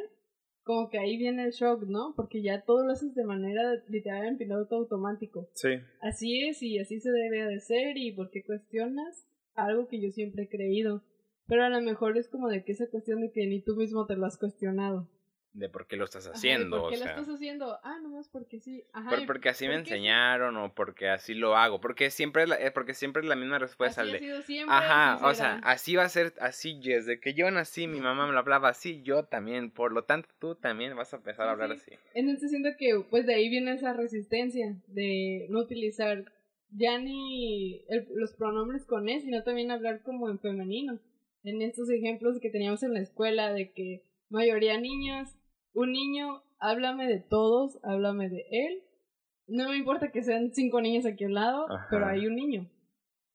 Como que ahí viene el shock, ¿no? Porque ya todo lo haces de manera literal en piloto automático. Sí. Así es y así se debe de ser y ¿por qué cuestionas algo que yo siempre he creído? Pero a lo mejor es como de que esa cuestión de que ni tú mismo te lo has cuestionado
de por qué lo estás haciendo.
¿Por qué lo estás haciendo? Ah, nomás porque sí.
Ajá, porque así me enseñaron o porque así lo hago. Porque siempre es la, eh, porque siempre es la misma respuesta.
Así ha sido siempre,
Ajá, o sea, así va a ser, así desde que yo nací, mi mamá me lo hablaba así, yo también. Por lo tanto, tú también vas a empezar a hablar así.
Entonces siento que pues de ahí viene esa resistencia de no utilizar ya ni los pronombres con él, sino también hablar como en femenino. En estos ejemplos que teníamos en la escuela de que mayoría niños un niño, háblame de todos, háblame de él. No me importa que sean cinco niños aquí al lado, pero hay un niño.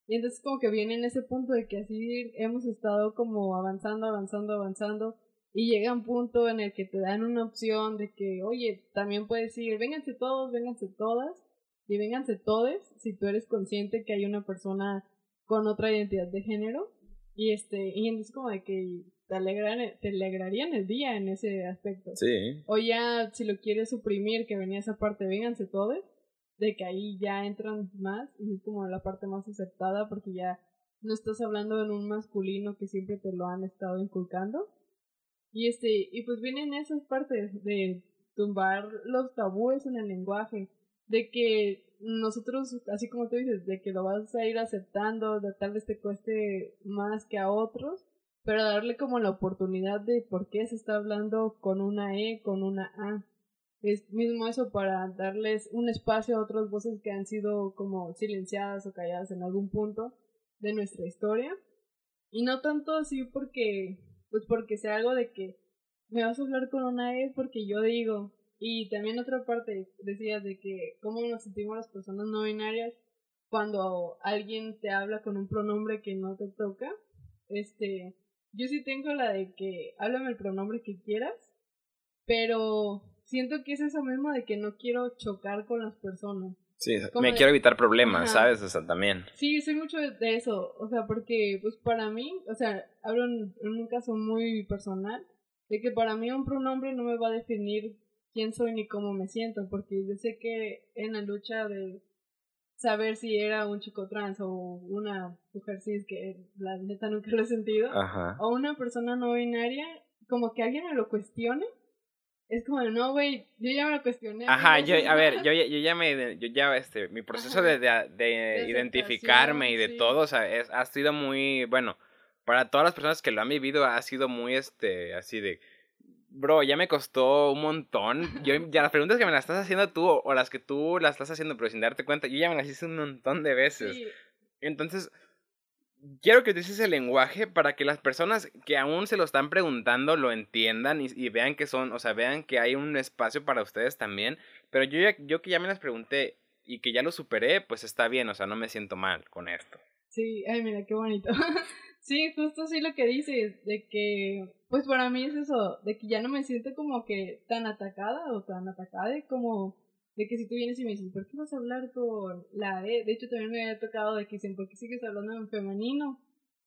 Y entonces como que viene en ese punto de que así hemos estado como avanzando, avanzando, avanzando. Y llega un punto en el que te dan una opción de que, oye, también puedes ir, vénganse todos, vénganse todas, y vénganse todes, si tú eres consciente que hay una persona con otra identidad de género. Y este, y entonces como de que te, te alegrarían el día en ese aspecto.
Sí.
O ya, si lo quieres suprimir, que venía esa parte, vénganse todos, de que ahí ya entran más y es como la parte más aceptada porque ya no estás hablando en un masculino que siempre te lo han estado inculcando. Y este, y pues vienen esas partes de tumbar los tabúes en el lenguaje, de que nosotros, así como tú dices, de que lo vas a ir aceptando, de tal vez te cueste más que a otros, pero darle como la oportunidad de por qué se está hablando con una E, con una A. Es mismo eso para darles un espacio a otras voces que han sido como silenciadas o calladas en algún punto de nuestra historia. Y no tanto así porque, pues porque sea algo de que me vas a hablar con una E porque yo digo. Y también otra parte decías de que cómo nos sentimos las personas no binarias cuando alguien te habla con un pronombre que no te toca. Este, yo sí tengo la de que háblame el pronombre que quieras, pero siento que es eso mismo de que no quiero chocar con las personas.
Sí, me quiero evitar problemas, ¿sabes? O sea, también.
Sí, soy mucho de eso, o sea, porque pues para mí, o sea, hablo en, un caso muy personal, de que para mí un pronombre no me va a definir quién soy ni cómo me siento, porque yo sé que en la lucha de saber si era un chico trans o una mujer cis, que la neta nunca lo he sentido, o una persona no binaria, como que alguien me lo cuestione, es como, no, güey, yo ya me lo cuestioné.
Ajá, yo, a ver, yo, yo ya me, yo ya, este, mi proceso de, de, de, identificarme y de todo, o sea, es, ha sido muy, bueno, para todas las personas que lo han vivido ha sido muy, este, así de, bro, ya me costó un montón. Yo, ya las preguntas que me las estás haciendo tú o las que tú las estás haciendo pero sin darte cuenta, yo ya me las hice un montón de veces. Entonces, quiero que utilices el lenguaje para que las personas que aún se lo están preguntando lo entiendan y, vean que son, o sea, vean que hay un espacio para ustedes también. Pero yo, ya, yo que ya me las pregunté y que ya lo superé, pues está bien, o sea, no me siento mal con esto.
Sí, ay, mira, qué bonito. sí, justo así lo que dices, de que, pues para mí es eso, de que ya no me siento como que tan atacada o tan atacada como de que si tú vienes y me dices, ¿por qué vas a hablar con la E? De hecho, también me había tocado de que dicen, ¿por qué sigues hablando en femenino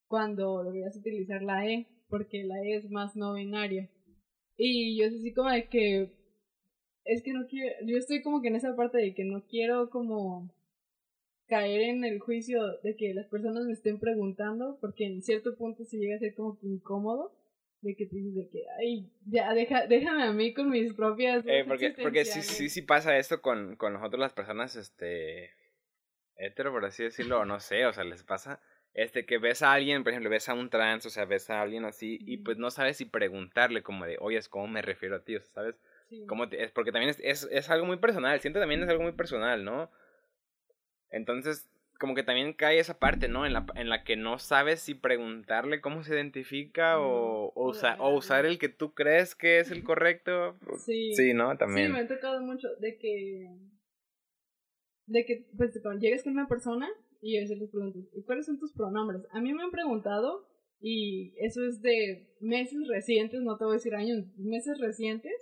cuando deberías utilizar la E? Porque la E es más no binaria. Y yo es así como de que, es que no quiero, yo estoy como que en esa parte de que no quiero como caer en el juicio de que las personas me estén preguntando, porque en cierto punto se llega a ser como que incómodo de que te dices de que, ay, ya, deja, déjame a mí con mis propias...
Eh, porque porque sí, sí, sí pasa esto con, con nosotros las personas, este, hetero, por así decirlo, no sé, o sea, les pasa, este, que ves a alguien, por ejemplo, ves a un trans, o sea, ves a alguien así, y pues no sabes si preguntarle como de, oye, ¿cómo me refiero a ti? O sea, ¿sabes? ¿Cómo te, es porque también es, es, es algo muy personal, siento también es algo muy personal, ¿no? Entonces, como que también cae esa parte, ¿no? En la, en la que no sabes si preguntarle cómo se identifica o, o, o usar el que tú crees que es el correcto. Sí. Sí, ¿no? También.
Sí, me ha tocado mucho de que. De que, pues, cuando llegues con una persona y a veces les preguntas, ¿y cuáles son tus pronombres? A mí me han preguntado, y eso es de meses recientes, no te voy a decir años, meses recientes,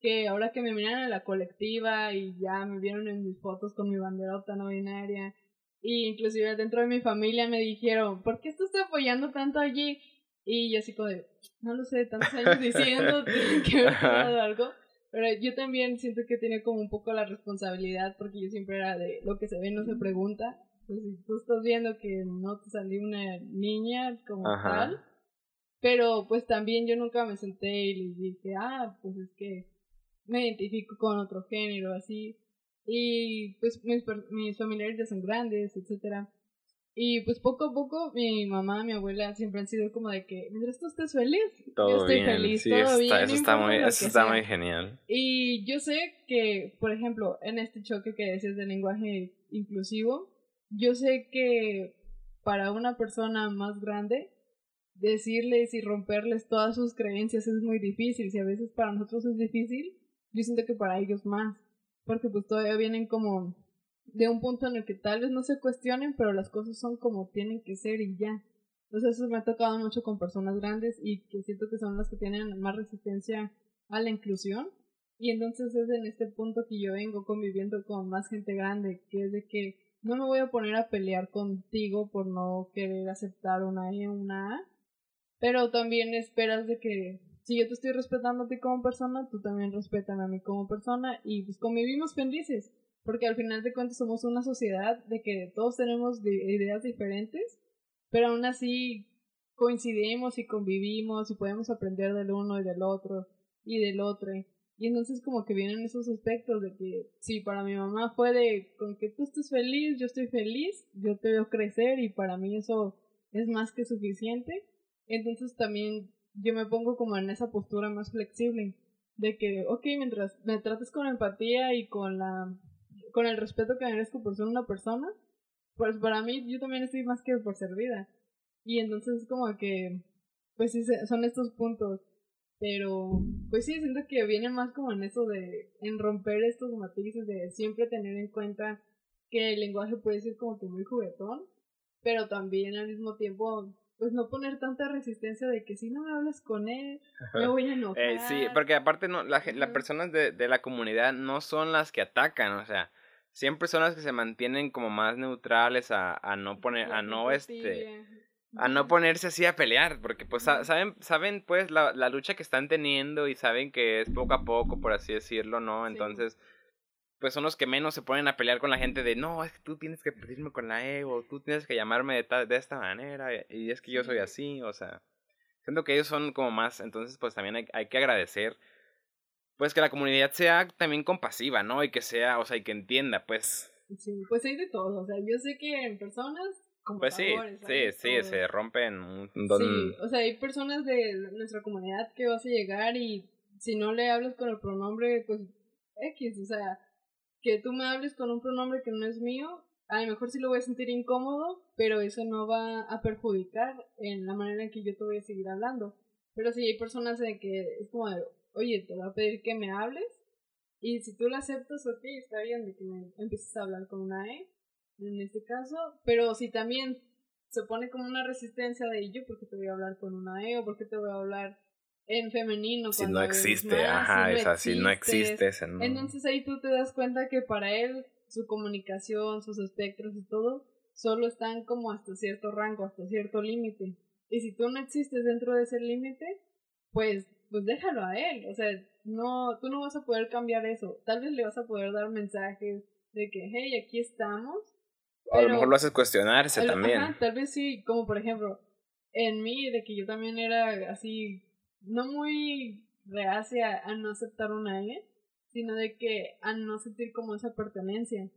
que ahora que me miran en la colectiva y ya me vieron en mis fotos con mi banderota no binaria y inclusive dentro de mi familia me dijeron, ¿por qué estás apoyando tanto allí? Y yo así como de, no lo sé, tantos años diciendo que me ha algo. Pero yo también siento que tiene como un poco la responsabilidad porque yo siempre era de lo que se ve no se pregunta. Pues si tú estás viendo que no te salió una niña como tal. Pero pues también yo nunca me senté y les dije, ah, pues es que me identifico con otro género, así. Y pues mis, mis familiares ya son grandes, etcétera. Y pues poco a poco mi mamá, mi abuela siempre han sido como de que mientras tú estés feliz,
todo
yo estoy
bien.
feliz,
sí,
todo bien.
Eso está, muy, eso está muy genial.
Y yo sé que, por ejemplo, en este choque que decías del lenguaje inclusivo, yo sé que para una persona más grande, decirles y romperles todas sus creencias es muy difícil. Si a veces para nosotros es difícil, yo siento que para ellos más porque pues todavía vienen como de un punto en el que tal vez no se cuestionen, pero las cosas son como tienen que ser y ya. Entonces eso me ha tocado mucho con personas grandes y que siento que son las que tienen más resistencia a la inclusión. Y entonces es en este punto que yo vengo conviviendo con más gente grande, que es de que no me voy a poner a pelear contigo por no querer aceptar una E o una A, pero también esperas de que si yo te estoy respetando a ti como persona, tú también respetan a mí como persona y pues convivimos felices, porque al final de cuentas somos una sociedad de que todos tenemos ideas diferentes, pero aún así coincidimos y convivimos y podemos aprender del uno y del otro y del otro. Y entonces como que vienen esos aspectos de que sí, para mi mamá fue de con que tú estés feliz, yo estoy feliz, yo te veo crecer y para mí eso es más que suficiente. Entonces también yo me pongo como en esa postura más flexible de que, ok, mientras me trates con empatía y con la con el respeto que merezco por ser una persona, pues para mí yo también estoy más que por servida. Y entonces como que, pues sí, son estos puntos. Pero, pues sí, siento que viene más como en eso de, en romper estos matices, de siempre tener en cuenta que el lenguaje puede ser como que muy juguetón, pero también al mismo tiempo pues no poner tanta resistencia de que si no me hablas con él, me voy a enojar.
Eh, sí, porque aparte no, la, las personas de, de, la comunidad no son las que atacan, o sea, siempre son las que se mantienen como más neutrales a, a no poner, a no este, a no ponerse así a pelear, porque pues saben, saben pues la, la lucha que están teniendo y saben que es poco a poco, por así decirlo, ¿no? Entonces pues son los que menos se ponen a pelear con la gente de no, es que tú tienes que pedirme con la E o tú tienes que llamarme de, de esta manera y es que yo soy así, o sea, siento que ellos son como más, entonces pues también hay, hay que agradecer pues que la comunidad sea también compasiva, ¿no? Y que sea, o sea, y que entienda, pues.
Sí, pues hay de todo, o sea, yo sé que en personas como
pues sí, sí, sí, se rompen un don...
Sí, o sea, hay personas de nuestra comunidad que vas a llegar y si no le hablas con el pronombre, pues X, o sea, que tú me hables con un pronombre que no es mío, a lo mejor sí lo voy a sentir incómodo, pero eso no va a perjudicar en la manera en que yo te voy a seguir hablando. Pero si hay personas en que es como de, oye, te voy a pedir que me hables, y si tú lo aceptas, ok, está bien de que me empieces a hablar con una E, en este caso, pero si también se pone como una resistencia de yo, porque te voy a hablar con una E o porque te voy a hablar en femenino.
Si no existe, ajá, es así, no existe.
Entonces ahí tú te das cuenta que para él su comunicación, sus espectros y todo, solo están como hasta cierto rango, hasta cierto límite. Y si tú no existes dentro de ese límite, pues, pues déjalo a él. O sea, no, tú no vas a poder cambiar eso. Tal vez le vas a poder dar mensajes de que, hey, aquí estamos.
a lo mejor lo haces cuestionarse también.
tal vez sí, como por ejemplo, en mí, de que yo también era así no muy reacia a no aceptar una E, sino de que a no sentir como esa pertenencia.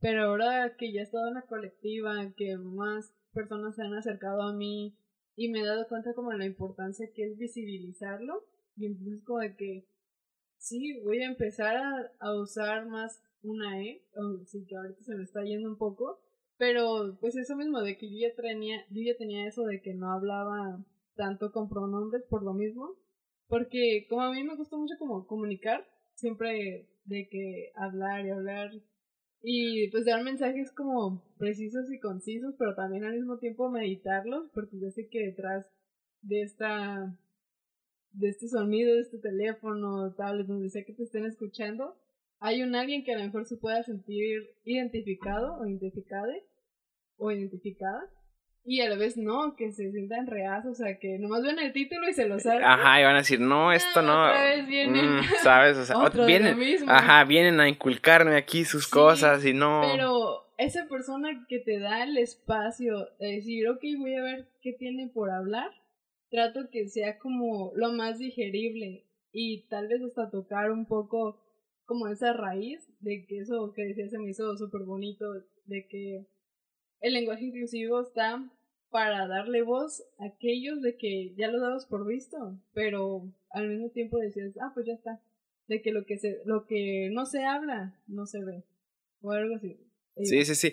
Pero ahora que ya he estado en la colectiva, que más personas se han acercado a mí y me he dado cuenta como de la importancia que es visibilizarlo, y entonces como de que sí, voy a empezar a, usar más una E, sí que ahorita se me está yendo un poco, pero pues eso mismo de que yo tenía, yo ya tenía eso de que no hablaba tanto con pronombres por lo mismo, porque como a mí me gusta mucho como comunicar, siempre de que hablar y hablar y pues dar mensajes como precisos y concisos, pero también al mismo tiempo meditarlos, porque yo sé que detrás de esta de este sonido, de este teléfono, tablet, donde sea que te estén escuchando, hay un alguien que a lo mejor se pueda sentir identificado o identificada o identificada y a la vez no, que se sientan reas, o sea, que nomás ven el título y se lo saben.
Ajá, y van a decir, no, esto no.
Otra vez vienen.
Mm, ¿Sabes? O sea, vienen, ajá, vienen a inculcarme aquí sus cosas y no.
Pero esa persona que te da el espacio de decir, ok, voy a ver qué tiene por hablar, trato que sea como lo más digerible y tal vez hasta tocar un poco como esa raíz de que eso que decía se me hizo súper bonito, de que el lenguaje inclusivo está para darle voz a aquellos de que ya lo damos por visto, pero al mismo tiempo decías, ah, pues ya está, de que lo que se, lo que no se habla, no se ve, o algo así.
Sí, sí, sí.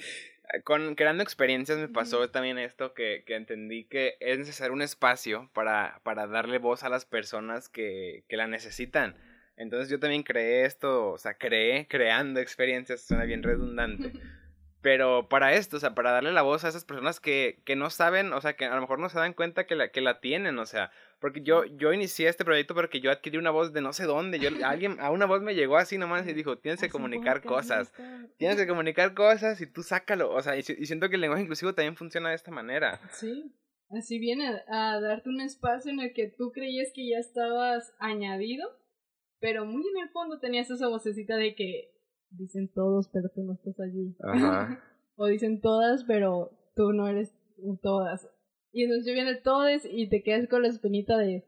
Con creando experiencias me pasó también esto que, que entendí que es necesario un espacio para, para darle voz a las personas que, que la necesitan. Entonces yo también creé esto, o sea, creé creando experiencias, suena bien redundante. Pero para esto, o sea, para darle la voz a esas personas que, que no saben, o sea, que a lo mejor no se dan cuenta que la, que la tienen, o sea, porque yo, yo inicié este proyecto porque yo adquirí una voz de no sé dónde, yo, alguien, a una voz me llegó así nomás y dijo, tienes que comunicar cosas, tienes que comunicar cosas y tú sácalo, o sea, y, y siento que el lenguaje inclusivo también funciona de esta manera.
Sí. Así viene a, darte un espacio en el que tú creías que ya estabas añadido, pero muy en el fondo tenías esa vocecita de que dicen todos, pero tú no estás allí. Ajá. o dicen todas, pero tú no eres todas. Y entonces viene todes y te quedas con la espinita de,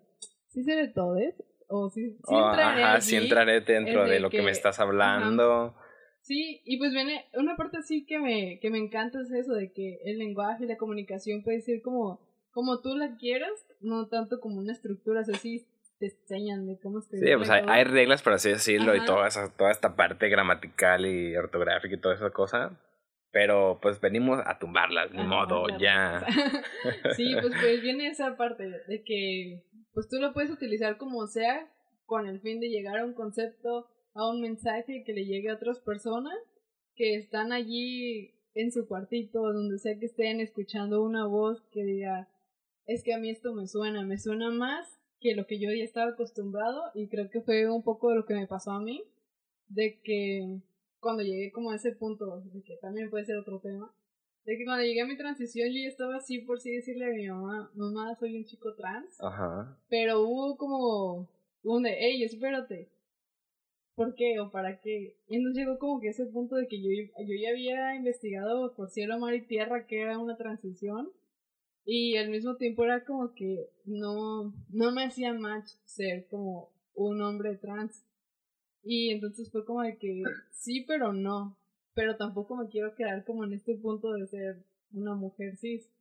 ¿sí seré todes? O si, sí
oh, entraré, ajá, sí entraré dentro de lo que, me estás hablando.
Sí, y pues viene una parte así que me, que me encanta es eso, de que el lenguaje y la comunicación puede ser como, como tú la quieras, no tanto como una estructura, así te enseñan de cómo escribir.
Sí, pues hay, reglas, por así decirlo, y toda, esa, toda esta parte gramatical y ortográfica y toda esa cosa. Pero pues venimos a tumbarlas, ni modo, ya.
sí, pues, pues viene esa parte de que pues tú lo puedes utilizar como sea, con el fin de llegar a un concepto, a un mensaje que le llegue a otras personas que están allí en su cuartito, donde sea que estén escuchando una voz que diga, es que a mí esto me suena, me suena más que lo que yo ya estaba acostumbrado y creo que fue un poco lo que me pasó a mí, de que cuando llegué como a ese punto, de que también puede ser otro tema, de que cuando llegué a mi transición yo ya estaba así por sí decirle a mi mamá, mamá, soy un chico trans. Ajá. Pero hubo como un de, hey, espérate. ¿Por qué o para qué? Y entonces llegó como que ese punto de que yo, yo ya había investigado por cielo, mar y tierra que era una transición. Y al mismo tiempo era como que no, no me hacía match ser como un hombre trans. Y entonces fue como de que sí, pero no pero tampoco me quiero quedar como en este punto de ser una mujer cis.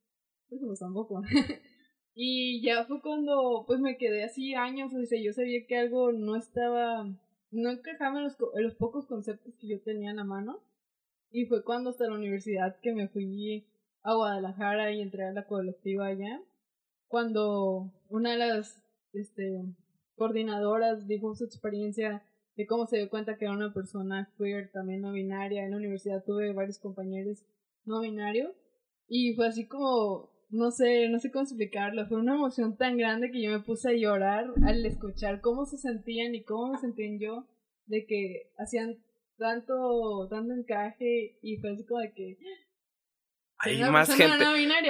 Pues, tampoco. y ya fue cuando pues me quedé así años, o sea, yo sabía que algo no estaba, no encajaba en los, en los pocos conceptos que yo tenía en la mano. Y fue cuando hasta la universidad que me fui a Guadalajara y entré a la colectiva allá, cuando una de las este, coordinadoras dijo su experiencia de cómo se dio cuenta que era una persona queer, también no binaria. En la universidad tuve varios compañeros no binarios y fue así como, no sé, no sé cómo explicarlo, fue una emoción tan grande que yo me puse a llorar al escuchar cómo se sentían y cómo me sentían yo de que hacían tanto, tanto encaje y fue así como de que
hay más gente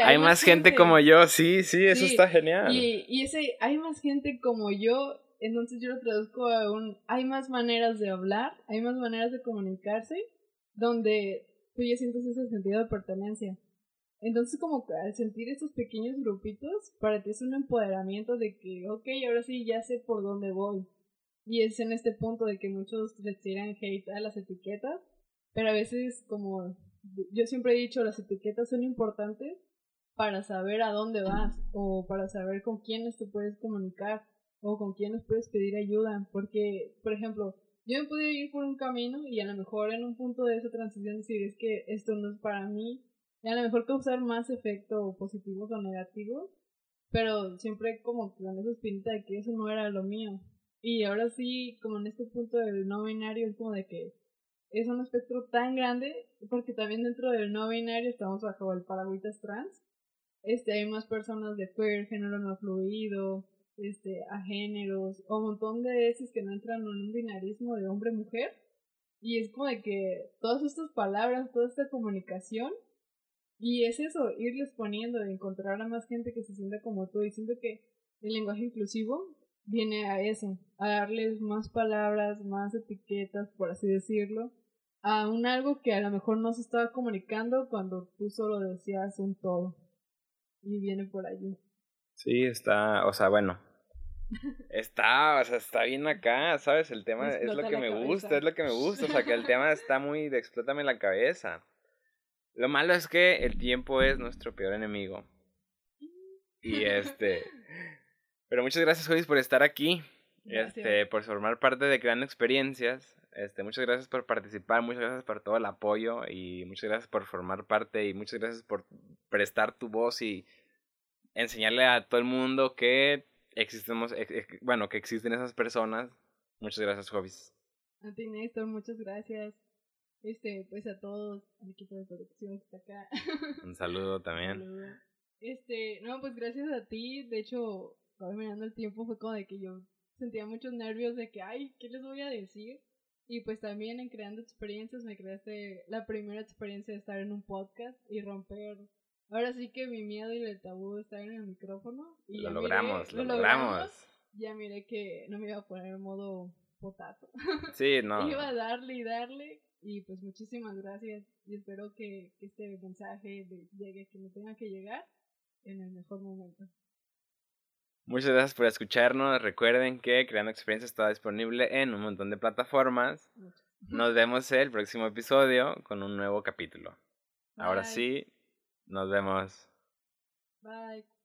hay, más gente, como yo sí sí eso está genial
y, y ese hay más gente como yo entonces yo lo traduzco a un, hay más maneras de hablar, hay más maneras de comunicarse, donde tú ya sientes ese sentido de pertenencia. Entonces como al sentir estos pequeños grupitos, para ti es un empoderamiento de que, ok, ahora sí ya sé por dónde voy. Y es en este punto de que muchos le tiran hate a las etiquetas, pero a veces como yo siempre he dicho, las etiquetas son importantes para saber a dónde vas o para saber con quiénes te puedes comunicar o con quién nos puedes pedir ayuda. Porque, por ejemplo, yo me pude ir por un camino y a lo mejor en un punto de esa transición decir es que esto no es para mí y a lo mejor causar más efecto positivos o negativos, pero siempre como con esa espinita de que eso no era lo mío. Y ahora sí, como en este punto del no binario, es como de que es un espectro tan grande, porque también dentro del no binario estamos bajo el paragüitas trans. Este, hay más personas de queer, género no fluido, este, a géneros, o un montón de veces que no entran en un binarismo de hombre-mujer. Y es como de que todas estas palabras, toda esta comunicación, y es eso, irles poniendo, de encontrar a más gente que se sienta como tú, y siento que el lenguaje inclusivo viene a eso, a darles más palabras, más etiquetas, por así decirlo, a un algo que a lo mejor no se estaba comunicando cuando tú solo decías un todo. Y viene por allí.
Sí, está, o sea, bueno, Está, o sea, está bien acá, ¿sabes? El tema es lo que me gusta, es lo que me gusta, o sea, que el tema está muy de explótame la cabeza. Lo malo es que el tiempo es nuestro peor enemigo. Y este, pero muchas gracias, Joyce, por estar aquí, este, por formar parte de Creando Experiencias. Este, muchas gracias por participar, muchas gracias por todo el apoyo y muchas gracias por formar parte y muchas gracias por prestar tu voz y enseñarle a todo el mundo que existemos, bueno, que existen esas personas. Muchas gracias, Jobis.
A ti, Néstor, muchas gracias. Este, pues a todos, al equipo de producción que está acá.
Un saludo también.
Este, no, pues gracias a ti. De hecho, mirando el tiempo fue como de que yo sentía muchos nervios de que, ay, ¿qué les voy a decir? Y pues también en creando experiencias me creaste la primera experiencia de estar en un podcast y romper Ahora sí que mi miedo y el tabú está en el micrófono. Y
lo logramos,
miré-
lo logramos.
Ya miré que no me iba a poner en modo potato.
Sí, no.
Iba a darle y darle. Y pues muchísimas gracias. Y espero que, que este mensaje de- llegue, que me tenga que llegar en el mejor momento.
Muchas gracias por escucharnos. Recuerden que Creando Experiencias está disponible en un montón de plataformas. Nos vemos el próximo episodio con un nuevo capítulo. Ahora sí, nos vemos.
Bye.